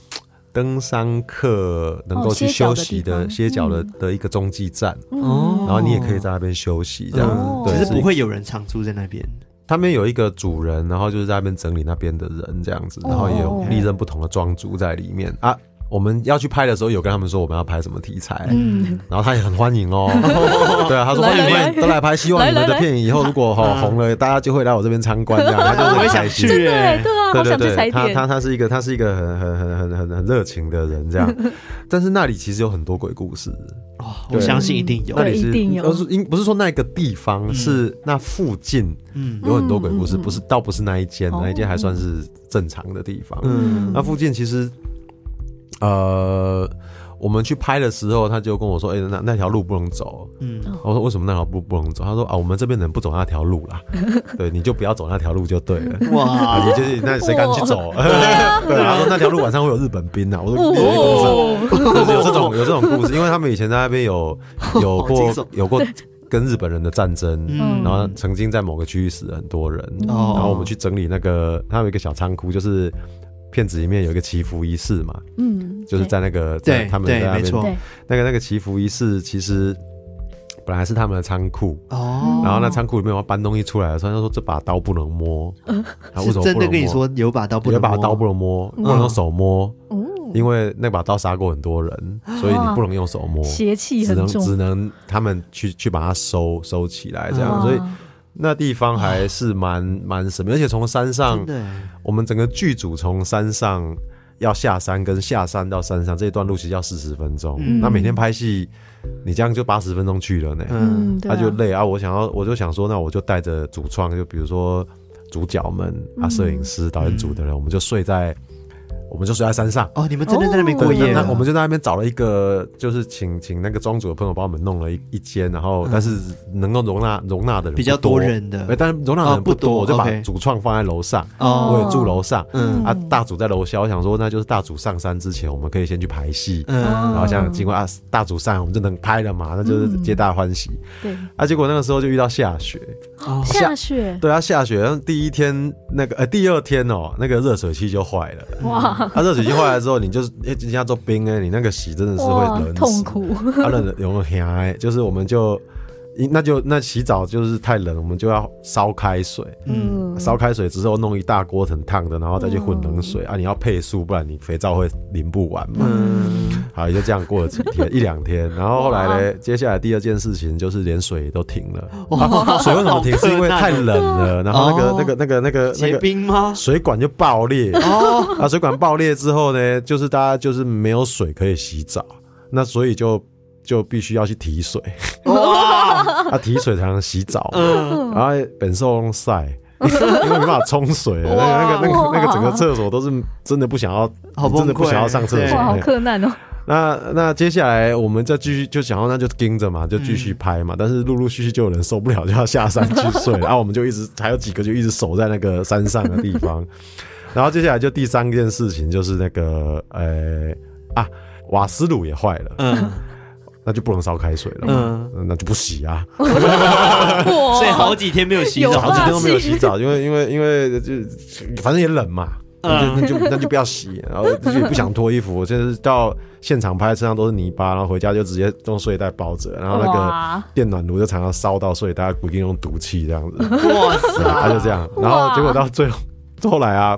Speaker 3: 登山客能够去休息的歇脚的、嗯、的一个中继站。哦。然后你也可以在那边休息，这样、哦、对，
Speaker 1: 其实不会有人常住在那边。
Speaker 3: 他们有一个主人，然后就是在那边整理那边的人这样子，然后也有历任不同的庄主在里面、哦、啊。我们要去拍的时候，有跟他们说我们要拍什么题材，嗯，然后他也很欢迎哦，对啊，他说欢迎欢迎都来拍，希望你们的片影以后如果红了，大家就会来我这边参观，这样他就很开心，
Speaker 2: 对对对对。对，
Speaker 3: 他他他是一个他是一个很很很很很很热情的人，这样，但是那里其实有很多鬼故事。
Speaker 1: 哦，我相信一定有，
Speaker 2: 那里是一定有，
Speaker 3: 不是因不是说那个地方是那附近，嗯，有很多鬼故事，不是倒不是那一间，那一间还算是正常的地方，嗯，那附近其实。呃，我们去拍的时候，他就跟我说：“哎、欸，那那条路不能走。”嗯，我说：“为什么那条路不能走？”他说：“啊，我们这边人不走那条路啦，对，你就不要走那条路就对了。”哇，你就是那谁敢去走？对，他说那条路晚上会有日本兵啊。我说：“有有这种有这种故事，因为他们以前在那边有有过有过跟日本人的战争，然后曾经在某个区域死了很多人，然后我们去整理那个，他有一个小仓库，就是。”片子里面有一个祈福仪式嘛，嗯，就是在那个在他们在那边，那个那个祈福仪式其实本来是他们的仓库哦，然后那仓库里面我要搬东西出来的时候，他说这把刀不能摸，
Speaker 1: 他 为什么真的跟你说有把刀不能
Speaker 3: 有把刀不能摸，不能用手摸，因为那把刀杀过很多人，所以你不能用手摸，
Speaker 2: 邪气很重，
Speaker 3: 只能只能他们去去把它收收起来这样，所以。那地方还是蛮 蛮神秘，而且从山上，我们整个剧组从山上要下山，跟下山到山上这一段路其实要四十分钟。那每天拍戏，你这样就八十分钟去了呢，嗯，他就累啊。我想要，我就想说，那我就带着主创，就比如说主角们啊，摄影师、导演组的人，我们就睡在。我们就睡在山上。
Speaker 1: 哦，你们真的在那边过夜？
Speaker 3: 那我们就在那边找了一个，就是请请那个庄主的朋友帮我们弄了一一间，然后但是能够容纳容纳的人
Speaker 1: 比较多。人的，
Speaker 3: 但是容纳的人不多，我就把主创放在楼上，我也住楼上，嗯。啊，大主在楼下，我想说那就是大主上山之前，我们可以先去排戏，嗯，然后想经过啊大主上，我们就能拍了嘛，那就是皆大欢喜，对，啊，结果那个时候就遇到下雪，
Speaker 2: 下雪，
Speaker 3: 对啊，下雪，然后第一天那个呃第二天哦，那个热水器就坏了，哇。它热水器坏了之后，你就是哎，人家做冰哎，你那个洗真的是会冷死，
Speaker 2: 痛苦。
Speaker 3: 它冷有没有天哎，就是我们就。那就那洗澡就是太冷，我们就要烧开水。嗯，烧开水之后弄一大锅很烫的，然后再去混冷水、嗯、啊！你要配速，不然你肥皂会淋不完嘛。嗯，好，也就这样过了几天，一两天。然后后来呢，接下来第二件事情就是连水都停了。水为什么停？是因为太冷了。然后那个那个那个那个那个
Speaker 1: 冰吗？
Speaker 3: 水管就爆裂。哦，啊，水管爆裂之后呢，就是大家就是没有水可以洗澡，那所以就。就必须要去提水，哇！他提水才能洗澡，嗯，然后本受晒，因为没办法冲水，那个那个那个那个整个厕所都是真的不想要，真的不想要上厕所，
Speaker 2: 好困难哦。
Speaker 3: 那那接下来我们再继续就想要那就盯着嘛，就继续拍嘛。但是陆陆续续就有人受不了，就要下山去睡，然 后我们就一直还有几个就一直守在那个山上的地方。然后接下来就第三件事情就是那个呃啊瓦斯炉也坏了，嗯。那就不能烧开水了，嗯，那就不洗啊，
Speaker 1: 所以好几天没有洗澡，
Speaker 3: 好几天都没有洗澡，因为因为因为就反正也冷嘛，那就那就那就不要洗，然后就也不想脱衣服，我现在到现场拍身上都是泥巴，然后回家就直接用睡袋包着，然后那个电暖炉就常常烧到所以大家，不一定用毒气这样子，哇。塞，他就这样，然后结果到最后后来啊。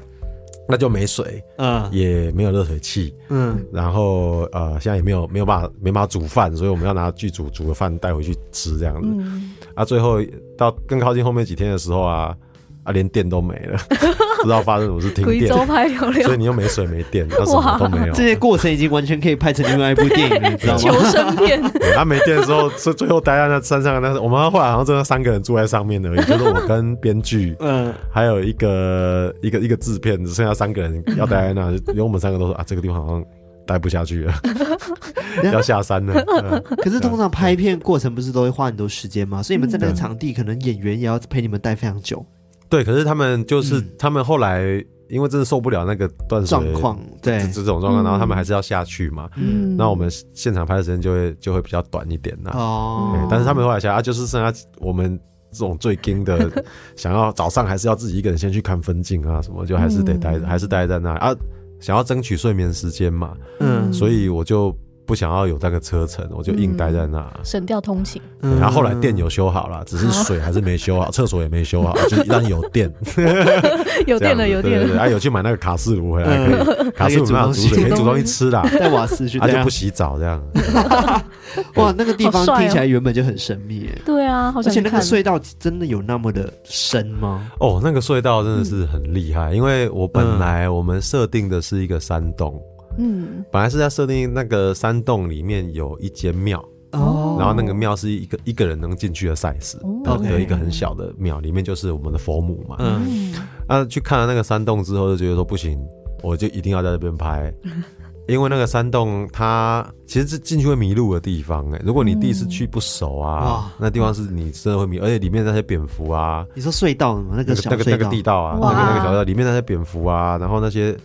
Speaker 3: 那就没水，嗯，也没有热水器，嗯，然后呃，现在也没有没有办法没办法煮饭，所以我们要拿剧组煮的饭带回去吃这样子，嗯，啊，最后到更靠近后面几天的时候啊，啊，连电都没了，不知道发生什么事，停电，所以你又没水没电，那什么都没有。
Speaker 1: 这些过程已经完全可以拍成另外一部电影了，你知道吗？
Speaker 2: 求生片。
Speaker 3: 他没电的时候，最最后待在那山上，那我们后来好像真的三个人住在上面而已，就是我跟编剧，嗯，还有一个一个一个制片，只剩下三个人要待在那，因为我们三个都说啊，这个地方好像待不下去了，要下山了。
Speaker 1: 可是通常拍片过程不是都会花很多时间吗？所以你们在那个场地，可能演员也要陪你们待非常久。
Speaker 3: 对，可是他们就是、嗯、他们后来，因为真的受不了那个断水状况，对这种状况，然后他们还是要下去嘛。嗯，那我们现场拍的时间就会就会比较短一点呐。哦，但是他们后来想啊，就是剩下我们这种最惊的，想要早上还是要自己一个人先去看分镜啊什么，就还是得待，嗯、还是待在那啊，想要争取睡眠时间嘛。嗯，所以我就。不想要有那个车程，我就硬待在那，
Speaker 2: 省掉通勤。
Speaker 3: 然后后来电有修好了，只是水还是没修好，厕所也没修好，就让有电，
Speaker 2: 有电了，有电了。
Speaker 3: 啊，有去买那个卡式炉回来，卡式炉煮水，可以煮东西吃啦。
Speaker 1: 带瓦斯去，
Speaker 3: 他就不洗澡这样。
Speaker 1: 哇，那个地方听起来原本就很神秘。
Speaker 2: 对啊，而
Speaker 1: 且那个隧道真的有那么的深吗？
Speaker 3: 哦，那个隧道真的是很厉害，因为我本来我们设定的是一个山洞。嗯，本来是在设定那个山洞里面有一间庙哦，然后那个庙是一个一个人能进去的 size，有一个很小的庙，里面就是我们的佛母嘛。嗯，那去看了那个山洞之后，就觉得说不行，我就一定要在这边拍，因为那个山洞它其实是进去会迷路的地方哎，如果你第一次去不熟啊，那地方是你真的会迷，而且里面那些蝙蝠啊，
Speaker 1: 你说隧道那个
Speaker 3: 那个那个地道啊，那个那个小道里面那些蝙蝠啊，然后那些。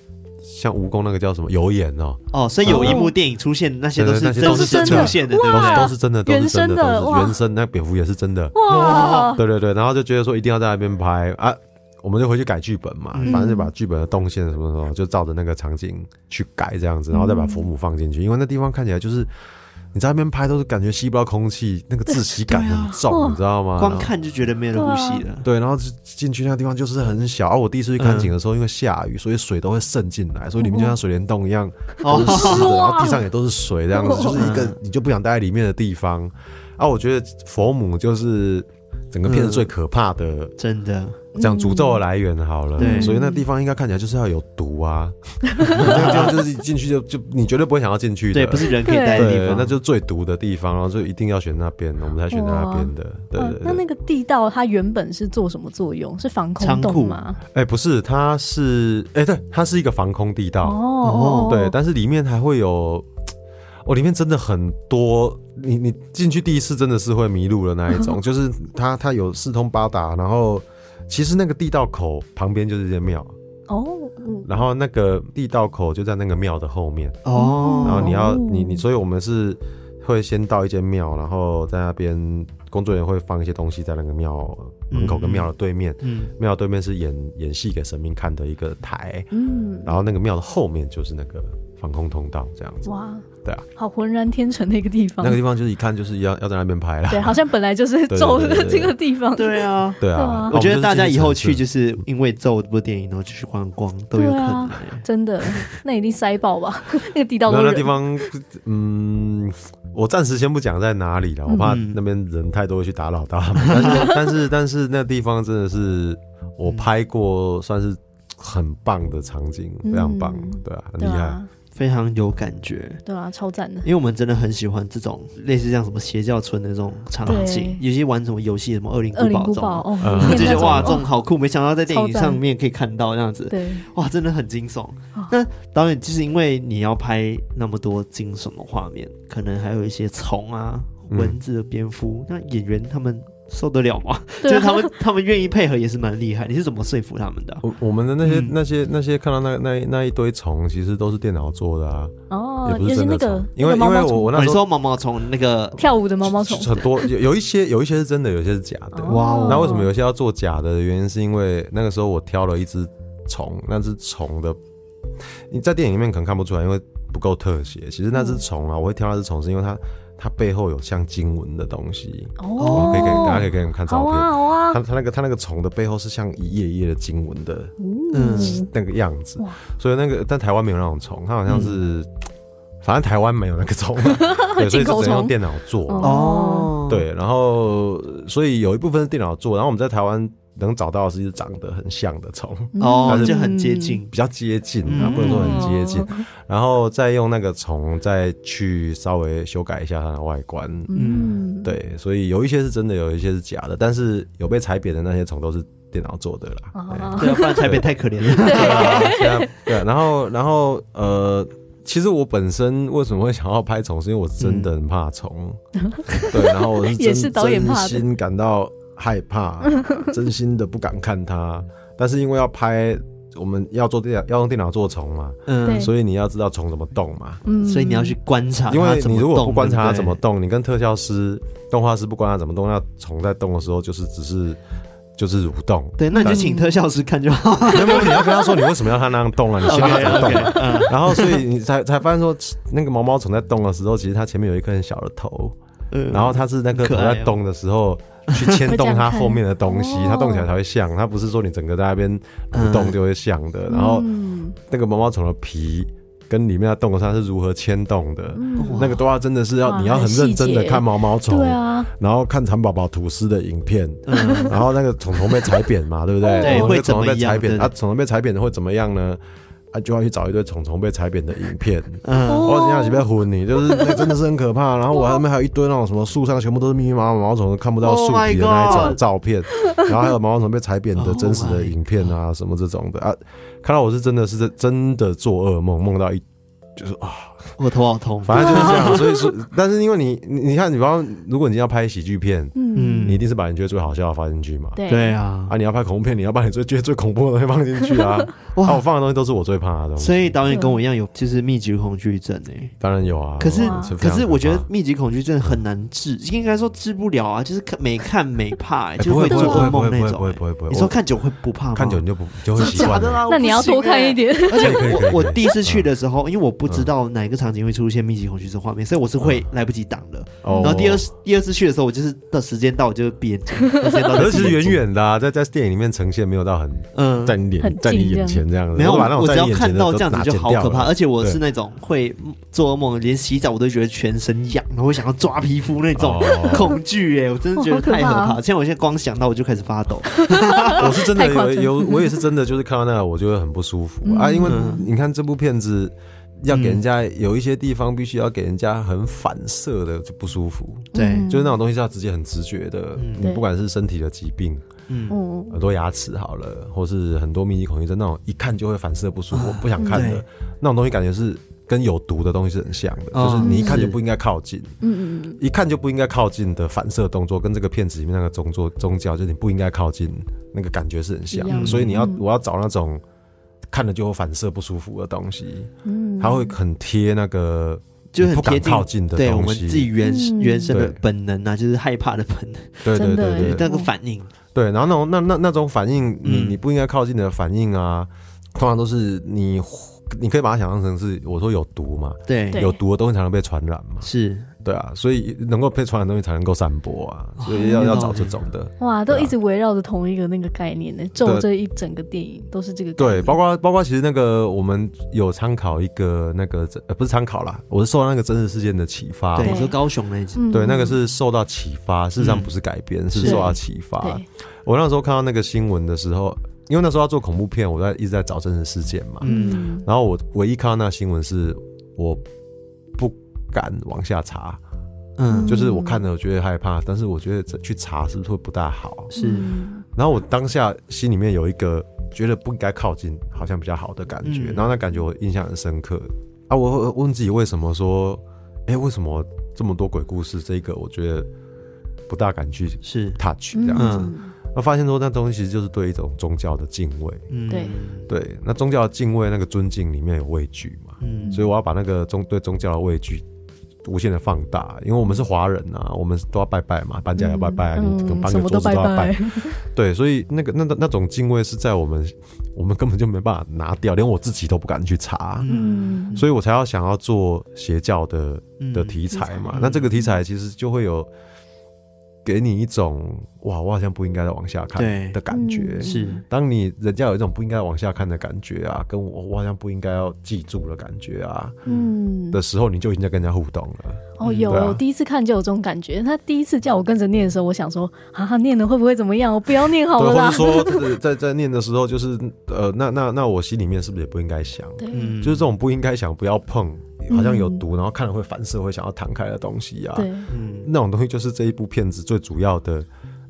Speaker 3: 像蜈蚣那个叫什么油盐哦
Speaker 1: 哦，所以有一部电影出现，那些都是都是真出现的，对不对？
Speaker 3: 都是真的，都是真的，都是原生。那蝙蝠也是真的哇！对对对，然后就觉得说一定要在那边拍啊，我们就回去改剧本嘛，反正就把剧本的动线什么什么，就照着那个场景去改这样子，然后再把佛母放进去，因为那地方看起来就是。你在那边拍都是感觉吸不到空气，那个窒息感很重，你知道吗？
Speaker 1: 光看就觉得没人呼吸了。
Speaker 3: 对，然后进去那个地方就是很小。而我第一次去看景的时候，因为下雨，所以水都会渗进来，所以里面就像水帘洞一样都是湿的，然后地上也都是水，这样子就是一个你就不想待在里面的地方。啊，我觉得佛母就是整个片子最可怕的，
Speaker 1: 真的。
Speaker 3: 讲诅咒的来源好了，对，所以那地方应该看起来就是要有毒啊，这样这样就是进去就就你绝对不会想要进去的，
Speaker 1: 对，不是人可以待的地方，
Speaker 3: 那就是最毒的地方，然后就一定要选那边，我们才选那边的，对对。
Speaker 2: 那那个地道它原本是做什么作用？是防空洞吗？
Speaker 3: 哎，不是，它是哎，对，它是一个防空地道。哦，对，但是里面还会有，哦，里面真的很多，你你进去第一次真的是会迷路的那一种，就是它它有四通八达，然后。其实那个地道口旁边就是一间庙。哦，然后那个地道口就在那个庙的后面。哦，然后你要你你，所以我们是会先到一间庙，然后在那边工作人员会放一些东西在那个庙门口跟庙的对面，嗯，庙对面是演演戏给神明看的一个台，嗯，然后那个庙的后面就是那个防空通道这样子。哇。对啊，
Speaker 2: 好浑然天成的一个地方。
Speaker 3: 那个地方就是一看就是要要在那边拍了。
Speaker 2: 对，好像本来就是 咒的这个地方。
Speaker 1: 对啊，
Speaker 3: 对啊。
Speaker 1: 我觉得大家以后去就是因为咒这部电影，然后就去观光都有可能。
Speaker 2: 真的，那一定塞爆吧？那个地道。
Speaker 3: 那地方，嗯，我暂时先不讲在哪里了，我怕那边人太多去打扰到他们。但是，但是，但是那地方真的是我拍过算是很棒的场景，非常棒，对啊，很厉害。
Speaker 1: 非常有感觉，
Speaker 2: 对啊，超赞的。
Speaker 1: 因为我们真的很喜欢这种类似像什么邪教村的这种场景，有些玩什么游戏，什么恶灵古堡这种，就觉得哇，这种好酷！没想到在电影上面可以看到这样子，对，哇，真的很惊悚。那导演就是因为你要拍那么多惊悚的画面，可能还有一些虫啊、蚊子的蝙蝠，那演员他们。受得了吗？就是他们，他们愿意配合也是蛮厉害。你是怎么说服他们的？
Speaker 3: 我我们的那些那些那些看到那那那一堆虫，其实都是电脑做的啊。哦，也不是真的虫。因为因为我我那时候
Speaker 1: 说毛毛虫那个
Speaker 2: 跳舞的毛毛虫
Speaker 3: 很多，有有一些有一些是真的，有些是假的。哇，哦那为什么有些要做假的？原因是因为那个时候我挑了一只虫，那只虫的你在电影里面可能看不出来，因为不够特写。其实那只虫啊，我会挑那只虫是因为它。它背后有像经文的东西哦，可以给大家可以给你们看照片。好啊，好啊。它它那个它那个虫的背后是像一页一页的经文的，嗯，那个样子。所以那个但台湾没有那种虫，它好像是，反正台湾没有那个虫，对，所以只能用电脑做哦。对，然后所以有一部分是电脑做，然后我们在台湾能找到的是长得很像的虫，
Speaker 1: 哦，就很接近，
Speaker 3: 比较接近啊，不能说很接近。然后再用那个虫再去稍微修改一下它的外观，嗯，对，所以有一些是真的，有一些是假的，但是有被踩扁的那些虫都是电脑做的啦。
Speaker 1: 对，不然踩扁太可怜了。
Speaker 3: 对啊，对啊。然后，然后，呃，其实我本身为什么会想要拍虫，是因为我真的很怕虫。对，然后我是真真心感到。害怕，真心的不敢看它。但是因为要拍，我们要做电脑，要用电脑做虫嘛，嗯，所以你要知道虫怎么动嘛，
Speaker 1: 嗯，所以你要去观察，
Speaker 3: 因为你如果不观察它怎么动，你跟特效师、动画师不观察怎么动，那虫在动的时候就是只是就是蠕动。
Speaker 1: 对，那你就请特效师看就好。
Speaker 3: 没有，你要跟他说你为什么要它那样动啊？你希望他怎么动？然后所以你才才发现说，那个毛毛虫在动的时候，其实它前面有一颗很小的头，然后它是那个头在动的时候。去牵动它后面的东西，它动起来才会像。它不是说你整个在那边不动就会像的。然后那个毛毛虫的皮跟里面的动物它是如何牵动的，那个都要真的是要你要很认真的看毛毛虫，然后看蚕宝宝吐丝的影片，然后那个虫虫被踩扁嘛，对不对？
Speaker 1: 对，会怎么样？
Speaker 3: 它，虫虫被踩扁的会怎么样呢？就要去找一堆虫虫被踩扁的影片，嗯，我今天是被昏你，就是那真的是很可怕。然后我后面还有一堆那种什么树上全部都是密密麻麻毛毛虫，看不到树皮的那一种照片，然后还有毛毛虫被踩扁的真实的影片啊，什么这种的啊，看到我是真的是真的做噩梦，梦到一就是啊。
Speaker 1: 我头好痛，
Speaker 3: 反正就是这样。所以说，但是因为你，你看，你比方如果你要拍喜剧片，嗯，你一定是把你觉得最好笑的放进去嘛。
Speaker 1: 对啊，
Speaker 3: 啊，你要拍恐怖片，你要把你最觉得最恐怖的东西放进去啊。哇，我放的东西都是我最怕的东西。
Speaker 1: 所以导演跟我一样有就是密集恐惧症诶。
Speaker 3: 当然有啊。
Speaker 1: 可是可是我觉得密集恐惧症很难治，应该说治不了啊。就是看每看每怕，就会做噩梦那种。
Speaker 3: 不会不会不会。
Speaker 1: 你说看久会不怕吗？
Speaker 3: 看久你就不就会习惯了。
Speaker 2: 那你要多看一点。
Speaker 1: 而且我我第一次去的时候，因为我不知道哪个场景会出现密集恐惧症画面，所以我是会来不及挡的。然后第二第二次去的时候，我就是到时间到我就闭眼睛。
Speaker 3: 而且是远远的，在在电影里面呈现没有到很嗯在你脸在你眼前这样子。
Speaker 1: 没有，我只要看到这样子就好可怕。而且我是那种会做噩梦，连洗澡我都觉得全身痒，然后会想要抓皮肤那种恐惧。哎，我真的觉得太可怕。现在我现在光想到我就开始发抖。
Speaker 3: 我是真的有有，我也是真的就是看到那个我就会很不舒服啊，因为你看这部片子。要给人家有一些地方必须要给人家很反射的就不舒服，
Speaker 1: 对，
Speaker 3: 就是那种东西是要直接很直觉的。你不管是身体的疾病，嗯，很多牙齿好了，或是很多密集恐惧症那种一看就会反射不舒服，不想看的。那种东西，感觉是跟有毒的东西是很像的，就是你一看就不应该靠近，嗯嗯，一看就不应该靠近的反射动作，跟这个片子里面那个宗教宗教就是你不应该靠近那个感觉是很像的，所以你要我要找那种。看了就有反射不舒服的东西，嗯，它会很贴那个，就很贴靠近的东西，对我们自己原
Speaker 1: 原生的本能啊，就是害怕的本能，
Speaker 3: 对对对对，
Speaker 1: 那个反应，
Speaker 3: 对，然后那种那那那种反应，你你不应该靠近的反应啊，通常都是你，你可以把它想象成是我说有毒嘛，
Speaker 1: 对，
Speaker 3: 有毒的东西才能被传染嘛，
Speaker 1: 是。
Speaker 3: 对啊，所以能够被传染的东西才能够散播啊，所以要要找这种的。
Speaker 2: 哇，都一直围绕着同一个那个概念呢。咒这一整个电影都是这个。
Speaker 3: 对，包括包括其实那个我们有参考一个那个呃不是参考啦，我是受到那个真实事件的启发。
Speaker 1: 对，是高雄那一集。
Speaker 3: 对，那个是受到启发，事实上不是改编，是受到启发。我那时候看到那个新闻的时候，因为那时候要做恐怖片，我在一直在找真实事件嘛。嗯。然后我唯一看到那个新闻是我不。敢往下查，嗯，就是我看了，我觉得害怕，但是我觉得去查是不是会不大好？
Speaker 1: 是。
Speaker 3: 然后我当下心里面有一个觉得不应该靠近，好像比较好的感觉，嗯、然后那感觉我印象很深刻。啊，我问自己为什么说，哎、欸，为什么这么多鬼故事？这个我觉得不大敢去是 touch 这样子。那、嗯、发现说那东西其实就是对一种宗教的敬畏，
Speaker 2: 嗯，对，
Speaker 3: 对，那宗教的敬畏那个尊敬里面有畏惧嘛，嗯，所以我要把那个宗对宗教的畏惧。无限的放大，因为我们是华人啊，我们都要拜拜嘛，搬家要拜拜啊，嗯、你搬个桌子都要拜，拜，对，所以那个那那种敬畏是在我们，我们根本就没办法拿掉，连我自己都不敢去查，嗯，所以我才要想要做邪教的的题材嘛，嗯、那这个题材其实就会有给你一种，哇，我好像不应该再往下看的感觉。
Speaker 1: 是，
Speaker 3: 当你人家有一种不应该往下看的感觉啊，跟我我好像不应该要记住的感觉啊，嗯，的时候，你就已经在跟人家互动了。
Speaker 2: 哦，有，我第一次看就有这种感觉。他第一次叫我跟着念的时候，我想说啊，念的会不会怎么样？我不要念好了啦。
Speaker 3: 或者说，在在念的时候，就是呃，那那那我心里面是不是也不应该想？
Speaker 2: 对，
Speaker 3: 就是这种不应该想，不要碰，好像有毒，然后看了会反射，会想要弹开的东西啊。对，嗯，那种东西就是这一部片子最主要的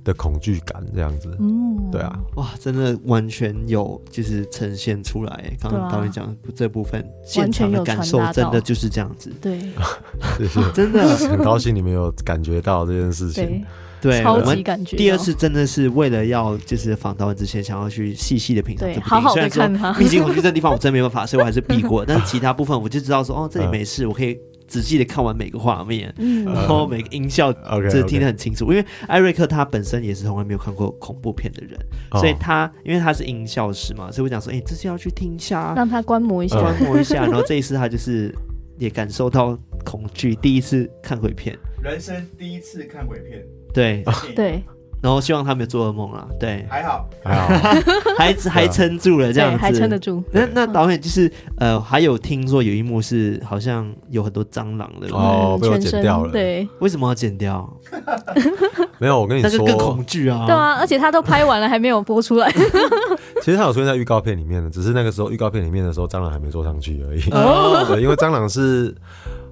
Speaker 3: 的恐惧感，这样子。嗯，对啊，
Speaker 1: 哇，真的完全有就是呈现出来。刚刚导演讲这部分现场的感受，真的就是这样子。
Speaker 2: 对，
Speaker 3: 谢谢，
Speaker 1: 真的
Speaker 3: 很高兴你们有感觉到这件事情。
Speaker 1: 对，
Speaker 2: 超级感觉。
Speaker 1: 第二次真的是为了要就是访导演之前，想要去细细的品尝这部电影。好好
Speaker 2: 的看它。
Speaker 1: 毕竟我去这地方我真没办法，所以我还是避过。但是其他部分我就知道说，哦，这里没事，我可以仔细的看完每个画面，然后每个音效，这听得很清楚。因为艾瑞克他本身也是从来没有看过恐怖片的人，所以他因为他是音效师嘛，所以我讲说，哎，这次要去听一下，
Speaker 2: 让他观摩一下，
Speaker 1: 观摩一下。然后这一次他就是也感受到恐惧，第一次看鬼片，
Speaker 4: 人生第一次看鬼片。
Speaker 1: 对
Speaker 2: 对，
Speaker 1: 然后希望他没有做噩梦了。对，
Speaker 4: 还好
Speaker 3: 还好，
Speaker 1: 还还撑住了这样子，
Speaker 2: 还撑得住。
Speaker 1: 那那导演就是呃，还有听说有一幕是好像有很多蟑螂的
Speaker 3: 哦，被我剪掉了。
Speaker 2: 对，
Speaker 1: 为什么要剪掉？
Speaker 3: 没有，我跟你
Speaker 1: 说，更恐惧啊。
Speaker 2: 对啊，而且他都拍完了，还没有播出来。
Speaker 3: 其实他有出现在预告片里面的，只是那个时候预告片里面的时候，蟑螂还没坐上去而已。哦，对，因为蟑螂是。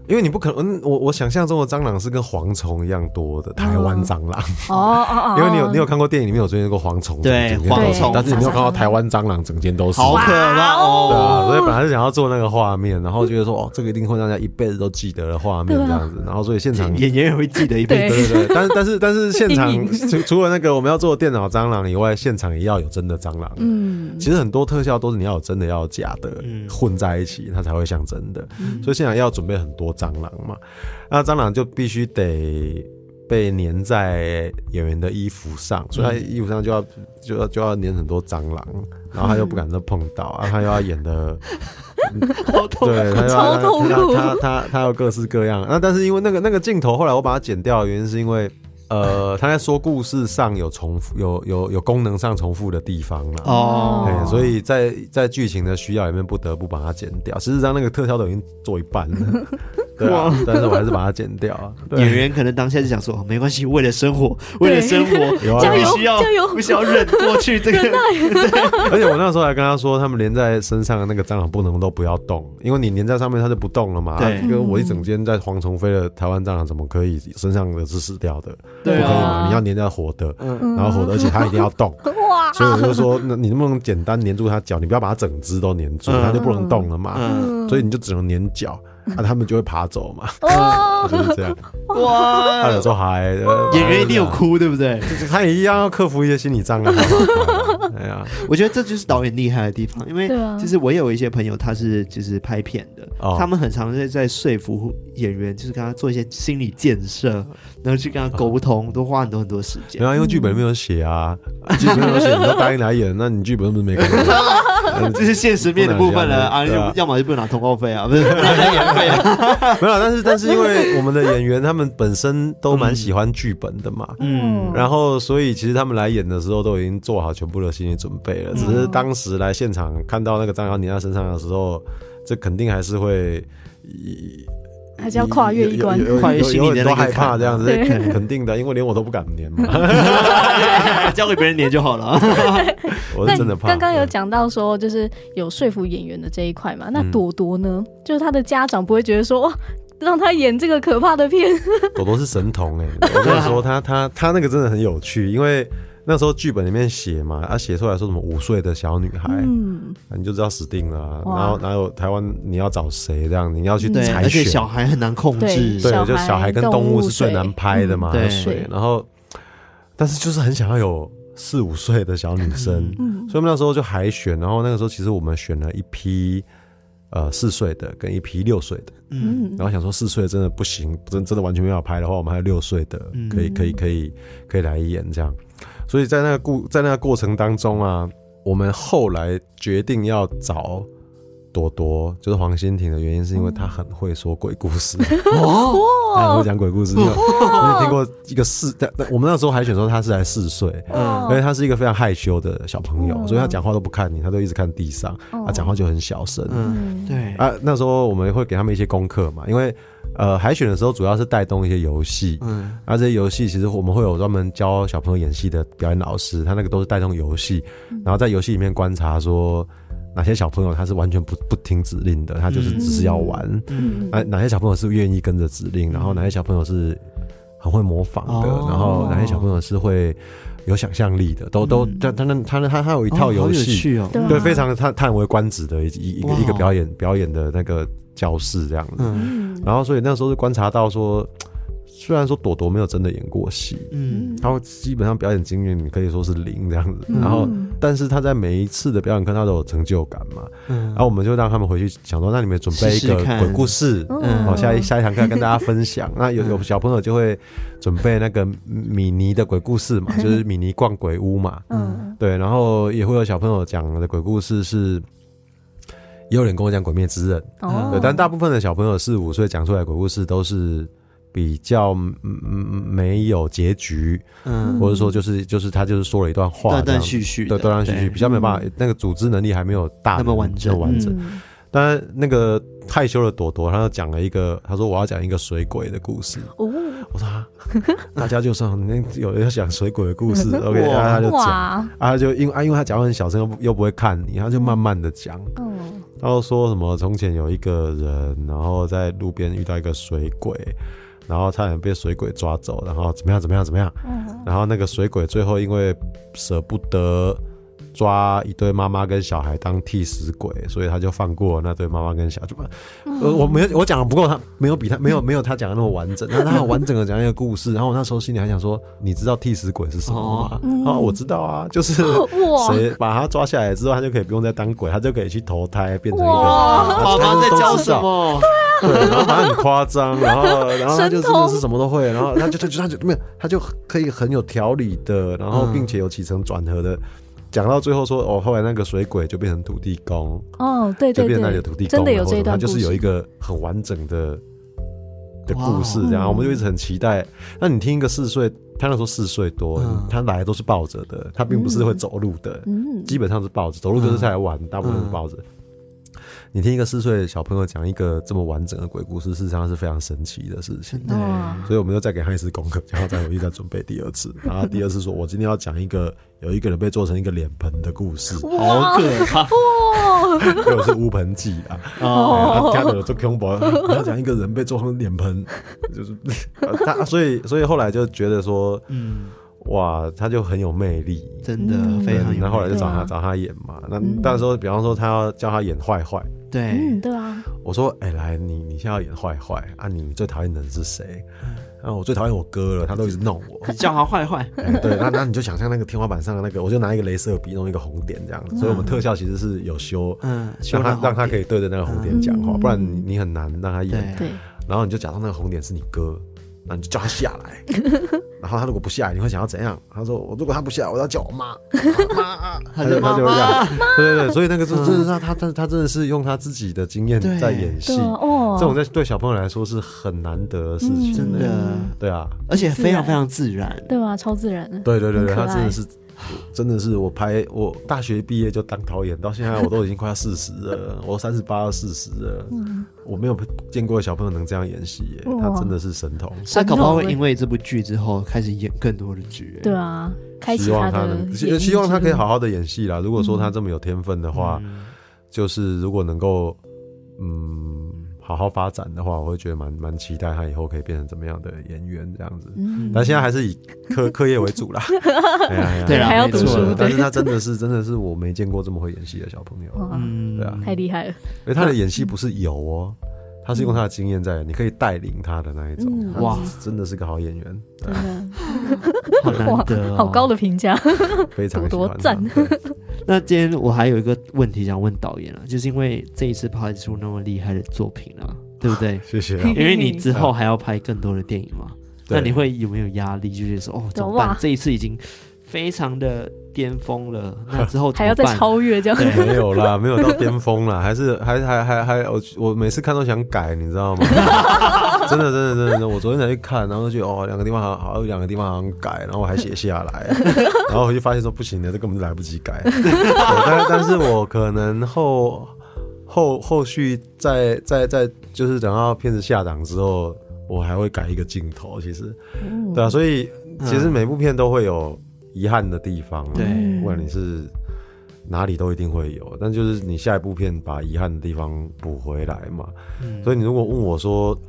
Speaker 3: 因为你不可能，我我想象中的蟑螂是跟蝗虫一样多的台湾蟑螂。
Speaker 2: 哦哦哦，因
Speaker 3: 为你有你有看过电影里面有出现过蝗虫，
Speaker 1: 对蝗虫，
Speaker 3: 但是你没有看到台湾蟑螂整间都是，
Speaker 1: 好可怕哦，
Speaker 3: 对啊，所以本来是想要做那个画面，然后觉得说哦，这个一定会让大家一辈子都记得的画面这样子，然后所以现场
Speaker 1: 演员也会记得一辈
Speaker 3: 子，对。对对，但是但是但是现场除除了那个我们要做电脑蟑螂以外，现场也要有真的蟑螂，嗯，其实很多特效都是你要有真的要有假的混在一起，它才会像真的，所以现场要准备很多蟑螂嘛。那蟑螂就必须得被粘在演员的衣服上，所以他衣服上就要就要就要粘很多蟑螂，然后他又不敢再碰到，啊，他又要演的，对，他又要他他他他要各式各样。那但是因为那个那个镜头后来我把它剪掉的原因是因为。呃，他在说故事上有重复，有有有功能上重复的地方了哦，对，所以在在剧情的需要里面不得不把它剪掉。事实上，那个特效都已经做一半了，对啊，但是我还是把它剪掉啊。
Speaker 1: 演员可能当下就想说，没关系，为了生活，为了生活，
Speaker 2: 加油，
Speaker 1: 加油，不需要忍 过去这个。
Speaker 3: 而且我那时候还跟他说，他们连在身上的那个蟑螂不能都不要动，因为你粘在上面，它就不动了嘛。对，因为我一整间在蝗虫飞的台湾蟑螂怎么可以身上的是死掉的？对啊，不可以嘛？你要粘在活的，然后活的，而且它一定要动。哇！所以我就说，那你能不能简单粘住它脚？你不要把它整只都粘住，它就不能动了嘛。所以你就只能粘脚，那他们就会爬走嘛。就是这样。哇！他有时候还
Speaker 1: 演员一定有哭，对不对？
Speaker 3: 他也一样要克服一些心理障碍。
Speaker 1: 哎呀，我觉得这就是导演厉害的地方，因为就是我有一些朋友，他是就是拍片的，他们很常在在说服演员，就是跟他做一些心理建设，然后去跟他沟通，都花很多很多时间。
Speaker 3: 没有，因为剧本没有写啊，剧本没有写，你都答应来演，那你剧本是不是没看？
Speaker 1: 这是现实面的部分了啊，要么就不能拿通告费啊，不是费了。
Speaker 3: 没有，但是但是因为我们的演员他们本身都蛮喜欢剧本的嘛，嗯，然后所以其实他们来演的时候都已经做好全部的心理准备了，只是当时来现场看到那个张小妮在身上的时候，这肯定还是会。
Speaker 2: 还是要跨越一关，
Speaker 1: 跨越心理
Speaker 3: 都害怕这样子，肯肯定的，因为连我都不敢粘嘛，
Speaker 1: 交给别人粘就好了。
Speaker 3: 我是真的怕。
Speaker 2: 刚刚有讲到说，就是有说服演员的这一块嘛，那朵朵呢？就是他的家长不会觉得说，哇，让他演这个可怕的片。
Speaker 3: 朵朵是神童哎，我跟你说，他他他那个真的很有趣，因为。那时候剧本里面写嘛，他、啊、写出来说什么五岁的小女孩，嗯，你就知道死定了、然后哪有台湾你要找谁这样？你要去采选，
Speaker 1: 而且小孩很难控制，
Speaker 3: 对，对就小孩跟动物是最难拍的嘛，对。然后，但是就是很想要有四五岁的小女生，嗯，所以我们那时候就海选。然后那个时候其实我们选了一批呃四岁的跟一批六岁的，嗯，然后想说四岁真的不行，真真的完全没法拍的话，我们还有六岁的，可以可以可以可以来演这样。所以在那个故在那个过程当中啊，我们后来决定要找朵朵就是黄欣婷的原因，是因为她很会说鬼故事。哦，她很会讲鬼故事。你有听过一个四？我们那时候海选说他是才四岁，嗯，因为他是一个非常害羞的小朋友，所以他讲话都不看你，他都一直看地上，他讲话就很小声。
Speaker 1: 嗯，对
Speaker 3: 啊，那时候我们会给他们一些功课嘛，因为呃海选的时候主要是带动一些游戏，嗯，那这些游戏其实我们会有专门教小朋友演戏的表演老师，他那个都是带动游戏，然后在游戏里面观察说。哪些小朋友他是完全不不听指令的，他就是只是要玩。嗯，哪哪些小朋友是愿意跟着指令，然后哪些小朋友是很会模仿的，然后哪些小朋友是会有想象力的，都都他他那他他他有一套游戏，对，非常叹叹为观止的一一个一个表演表演的那个教室这样子。嗯，然后所以那时候是观察到说。虽然说朵朵没有真的演过戏，嗯，他会基本上表演经验你可以说是零这样子，嗯、然后，但是他在每一次的表演课他都有成就感嘛，嗯，然后我们就让他们回去想说，那你们准备一个鬼故事，嗯，好，下一下一堂课跟大家分享，嗯、那有有小朋友就会准备那个米妮的鬼故事嘛，就是米妮逛鬼屋嘛，嗯，对，然后也会有小朋友讲的鬼故事是，也有人跟我讲鬼灭之刃，哦，对，但大部分的小朋友四五岁讲出来鬼故事都是。比较没有结局，嗯，或者说就是就是他就是说了一段话，断断续续，对，断断续续，比较没办法，那个组织能力还没有大那么完整。完整。但那个害羞的朵朵，他就讲了一个，他说我要讲一个水鬼的故事。哦，我说大家就说那有人要讲水鬼的故事，OK，然后他就讲，啊，就因为啊，因为他讲话很小声，又又不会看你，他就慢慢的讲。嗯，然后说什么从前有一个人，然后在路边遇到一个水鬼。然后差点被水鬼抓走，然后怎么样怎么样怎么样？嗯、然后那个水鬼最后因为舍不得抓一对妈妈跟小孩当替死鬼，所以他就放过那对妈妈跟小孩。嗯、呃，我没有我讲的不够，他没有比他没有没有他讲的那么完整。但他很完整的讲一个故事。然后我那时候心里还想说，你知道替死鬼是什么吗？哦，我知道啊，就是谁把他抓下来之后，他就可以不用再当鬼，他就可以去投胎变成一个。妈妈在教什么？对，然后他很夸张，然后然后他就真的是什么都会，然后他就他就他就没有，他就可以很有条理的，然后并且有起承转合的讲到最后说哦，后来那个水鬼就变成土地公
Speaker 2: 哦，对对对，
Speaker 3: 就变成那里的土地公，真的有这一段，他就是有一个很完整的的故事，这样我们就一直很期待。那你听一个四岁，他那时候四岁多，他来都是抱着的，他并不是会走路的，基本上是抱着，走路就是在玩，大部分是抱着。你听一个四岁的小朋友讲一个这么完整的鬼故事，事实上是非常神奇的事情。对，所以我们就再给他一次功课，然后再回去再准备第二次。然后第二次说，我今天要讲一个有一个人被做成一个脸盆的故事，好可怕哇！又是乌盆记啊，哦，看到做恐怖，你要讲一个人被做成脸盆，就是 他，所以所以后来就觉得说，嗯。哇，他就很有魅力，
Speaker 1: 真的非常。
Speaker 3: 那后来就找他找他演嘛。那到时候，比方说他要叫他演坏坏，
Speaker 1: 对，
Speaker 2: 嗯对啊。
Speaker 3: 我说，哎，来，你你现在要演坏坏啊？你最讨厌的人是谁？然后我最讨厌我哥了，他都一直弄我。
Speaker 1: 叫他坏坏。
Speaker 3: 对，那那你就想象那个天花板上的那个，我就拿一个镭射笔弄一个红点这样子。所以我们特效其实是有修，嗯，让他让他可以对着那个红点讲话，不然你你很难让他演。对。然后你就假装那个红点是你哥。那你就叫他下来，然后他如果不下来，你会想要怎样？他说：“我如果他不下来，我要叫我妈。妈。”他就他就这样，对对对，所以那个是真的是他他他他真的是用他自己的经验在演戏。哦，这种在对小朋友来说是很难得的事情，真的，对啊，
Speaker 1: 而且非常非常自然，
Speaker 2: 对啊，超自然的，
Speaker 3: 对对对对，他真的是。真的是我拍我大学毕业就当导演，到现在我都已经快要四十了，我三十八要四十了，嗯、我没有见过小朋友能这样演戏耶，他真的是神童。
Speaker 1: 他搞不好会因为这部剧之后开始演更多的剧，
Speaker 2: 对啊，
Speaker 3: 希望他能希希望他可以好好的演戏啦。如果说他这么有天分的话，嗯、就是如果能够嗯。好好发展的话，我会觉得蛮蛮期待他以后可以变成怎么样的演员这样子。嗯，但现在还是以课课 业为主啦。
Speaker 2: 对啊，还要读书。
Speaker 3: 但是他真的是真的是我没见过这么会演戏的小朋友。嗯，对啊，
Speaker 2: 太厉害了。
Speaker 3: 因为他的演戏不是有哦，他是用他的经验在，你可以带领他的那一种。哇，真的是个好演员。真的，
Speaker 1: 好难得，
Speaker 2: 好高的评价，
Speaker 3: 非常
Speaker 2: 多赞。
Speaker 1: 那今天我还有一个问题想问导演啊，就是因为这一次拍出那么厉害的作品啊，对不对？
Speaker 3: 谢谢。
Speaker 1: 因为你之后还要拍更多的电影嘛，那你会有没有压力？就是说，哦，怎么办？这一次已经非常的巅峰了，那 之后
Speaker 2: 还要再超越这样？
Speaker 3: 没有啦，没有到巅峰啦，还是还还还还我我每次看都想改，你知道吗？真的真的真的真的，我昨天才去看，然后就觉得哦，两个地方好好，有两个地方好像改，然后我还写下来，然后我就发现说不行的，这根本就来不及改。但但是我可能后后后续再再再就是等到片子下档之后，我还会改一个镜头。其实，对啊，所以其实每部片都会有遗憾的地方，对，不管你是哪里都一定会有。但就是你下一部片把遗憾的地方补回来嘛。所以你如果问我说。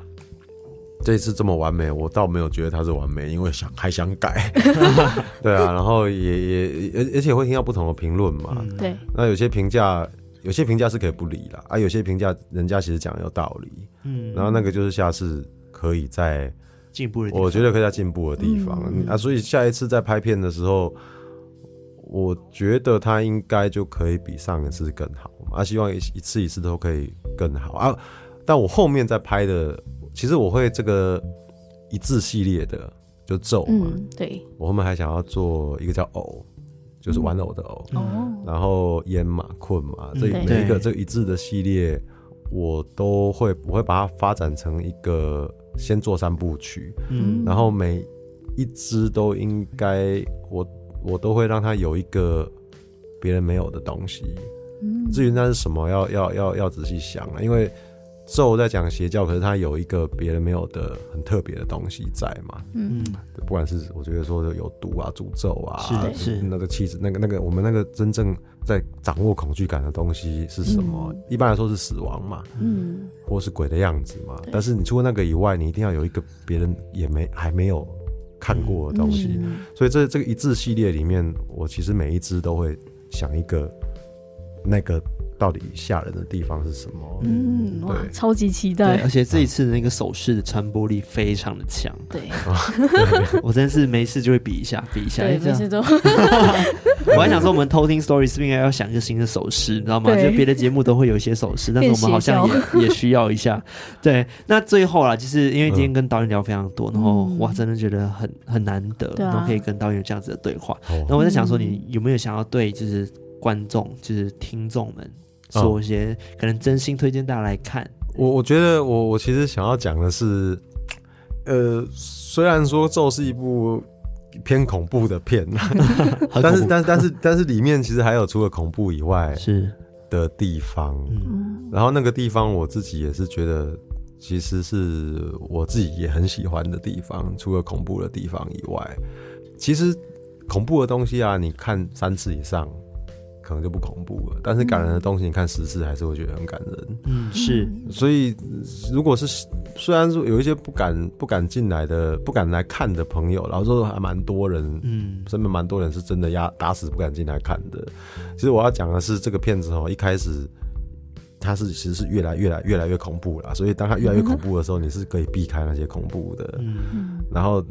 Speaker 3: 这次这么完美，我倒没有觉得它是完美，因为想还想改，对啊，然后也也而而且会听到不同的评论嘛，
Speaker 2: 对、嗯，
Speaker 3: 那有些评价有些评价是可以不理啦，啊，有些评价人家其实讲的有道理，嗯，然后那个就是下次可以再
Speaker 1: 进步，
Speaker 3: 我觉得可以在进步的地方、嗯、啊，所以下一次在拍片的时候，我觉得它应该就可以比上一次更好。啊，希望一一次一次都可以更好。啊，但我后面在拍的。其实我会这个一字系列的，就咒嘛、
Speaker 2: 嗯。对，
Speaker 3: 我后面还想要做一个叫偶，就是玩偶的偶。然后烟嘛，困嘛，这每一个这个一字的系列，我都会我会把它发展成一个先做三部曲。嗯。然后每一只都应该我我都会让它有一个别人没有的东西。嗯。至于那是什么，要要要要仔细想了，因为。咒在讲邪教，可是它有一个别人没有的很特别的东西在嘛？嗯，不管是我觉得说有毒啊、诅咒啊，是是那个气质，那个那个我们那个真正在掌握恐惧感的东西是什么？嗯、一般来说是死亡嘛，嗯，或是鬼的样子嘛。但是你除了那个以外，你一定要有一个别人也没还没有看过的东西。嗯、所以这这个一字系列里面，我其实每一支都会想一个那个。到底吓人的地方是什么？
Speaker 2: 嗯，哇，超级期待！
Speaker 1: 而且这一次的那个手势的传播力非常的强。
Speaker 2: 对，
Speaker 1: 我真是没事就会比一下，比一下。
Speaker 2: 对，没事都。
Speaker 1: 我还想说，我们偷听 story 是不是应该要想一个新的手势？你知道吗？就别的节目都会有一些手势，但是我们好像也也需要一下。对，那最后啦，就是因为今天跟导演聊非常多，然后哇，真的觉得很很难得，然后可以跟导演有这样子的对话。那我在想说，你有没有想要对就是观众，就是听众们？说一些可能真心推荐大家来看。
Speaker 3: 我我觉得我我其实想要讲的是，呃，虽然说《咒》是一部偏恐怖的片，但是但是但是但是里面其实还有除了恐怖以外是的地方。嗯，然后那个地方我自己也是觉得，其实是我自己也很喜欢的地方。除了恐怖的地方以外，其实恐怖的东西啊，你看三次以上。可能就不恐怖了，但是感人的东西，你看十次还是会觉得很感人。
Speaker 1: 嗯，是。
Speaker 3: 所以，如果是虽然说有一些不敢不敢进来的、不敢来看的朋友，然后说还蛮多人，嗯，身边蛮多人是真的压打死不敢进来看的。其实我要讲的是，这个片子哦，一开始它是其实是越来越来越来越恐怖了，所以当它越来越恐怖的时候，你是可以避开那些恐怖的。嗯，然后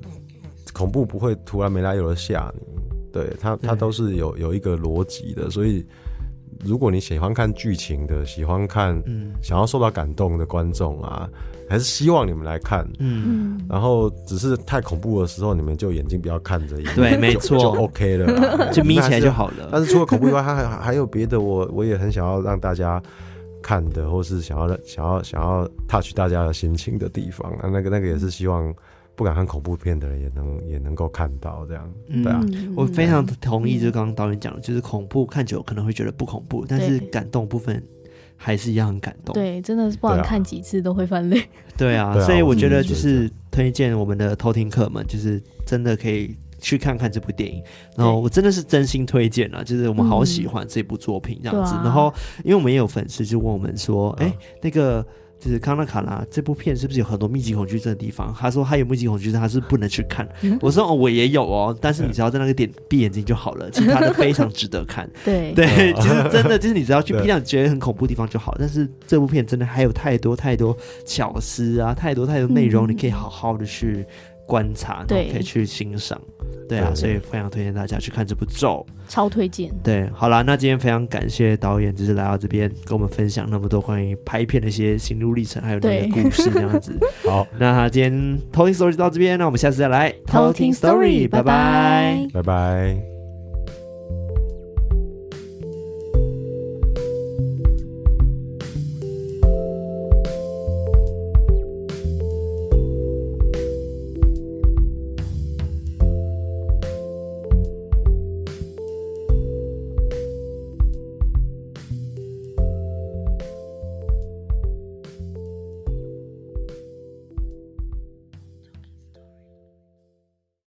Speaker 3: 恐怖不会突然没来由的吓你。对它，它都是有有一个逻辑的，所以如果你喜欢看剧情的，喜欢看，嗯，想要受到感动的观众啊，还是希望你们来看，嗯，然后只是太恐怖的时候，你们就眼睛不要看着，
Speaker 1: 对，没错，
Speaker 3: 就 OK 了，
Speaker 1: 就眯起来就好了。
Speaker 3: 但是除了恐怖以外，它还还有别的，我我也很想要让大家看的，或是想要想要想要 touch 大家的心情的地方啊，那个那个也是希望。不敢看恐怖片的人也能也能够看到这样，对啊，
Speaker 1: 我非常同意，就是刚刚导演讲的，就是恐怖看久可能会觉得不恐怖，但是感动部分还是一样很感动。
Speaker 2: 对，真的是不管看几次都会翻泪。
Speaker 1: 对啊，所以我觉得就是推荐我们的偷听客们，就是真的可以去看看这部电影。然后我真的是真心推荐了，就是我们好喜欢这部作品这样子。然后因为我们也有粉丝就问我们说，哎，那个。就是康纳卡拉这部片是不是有很多密集恐惧症的地方？他说他有密集恐惧症，他是不能去看。我说哦，我也有哦，但是你只要在那个点闭眼睛就好了，其他的非常值得看。对对，其实真的就是你只要去闭上觉得很恐怖的地方就好。但是这部片真的还有太多太多巧思啊，太多太多内容，你可以好好的去。观察，对，可以去欣赏，对啊，所以非常推荐大家去看这部咒，
Speaker 2: 超推荐。对，
Speaker 1: 好啦，那今天非常感谢导演，就是来到这边跟我们分享那么多关于拍片的一些心路历程，还有你的故事这样子。好，那今天偷听 story 就到这边，那我们下次再来。偷听 story，拜拜，
Speaker 3: 拜拜。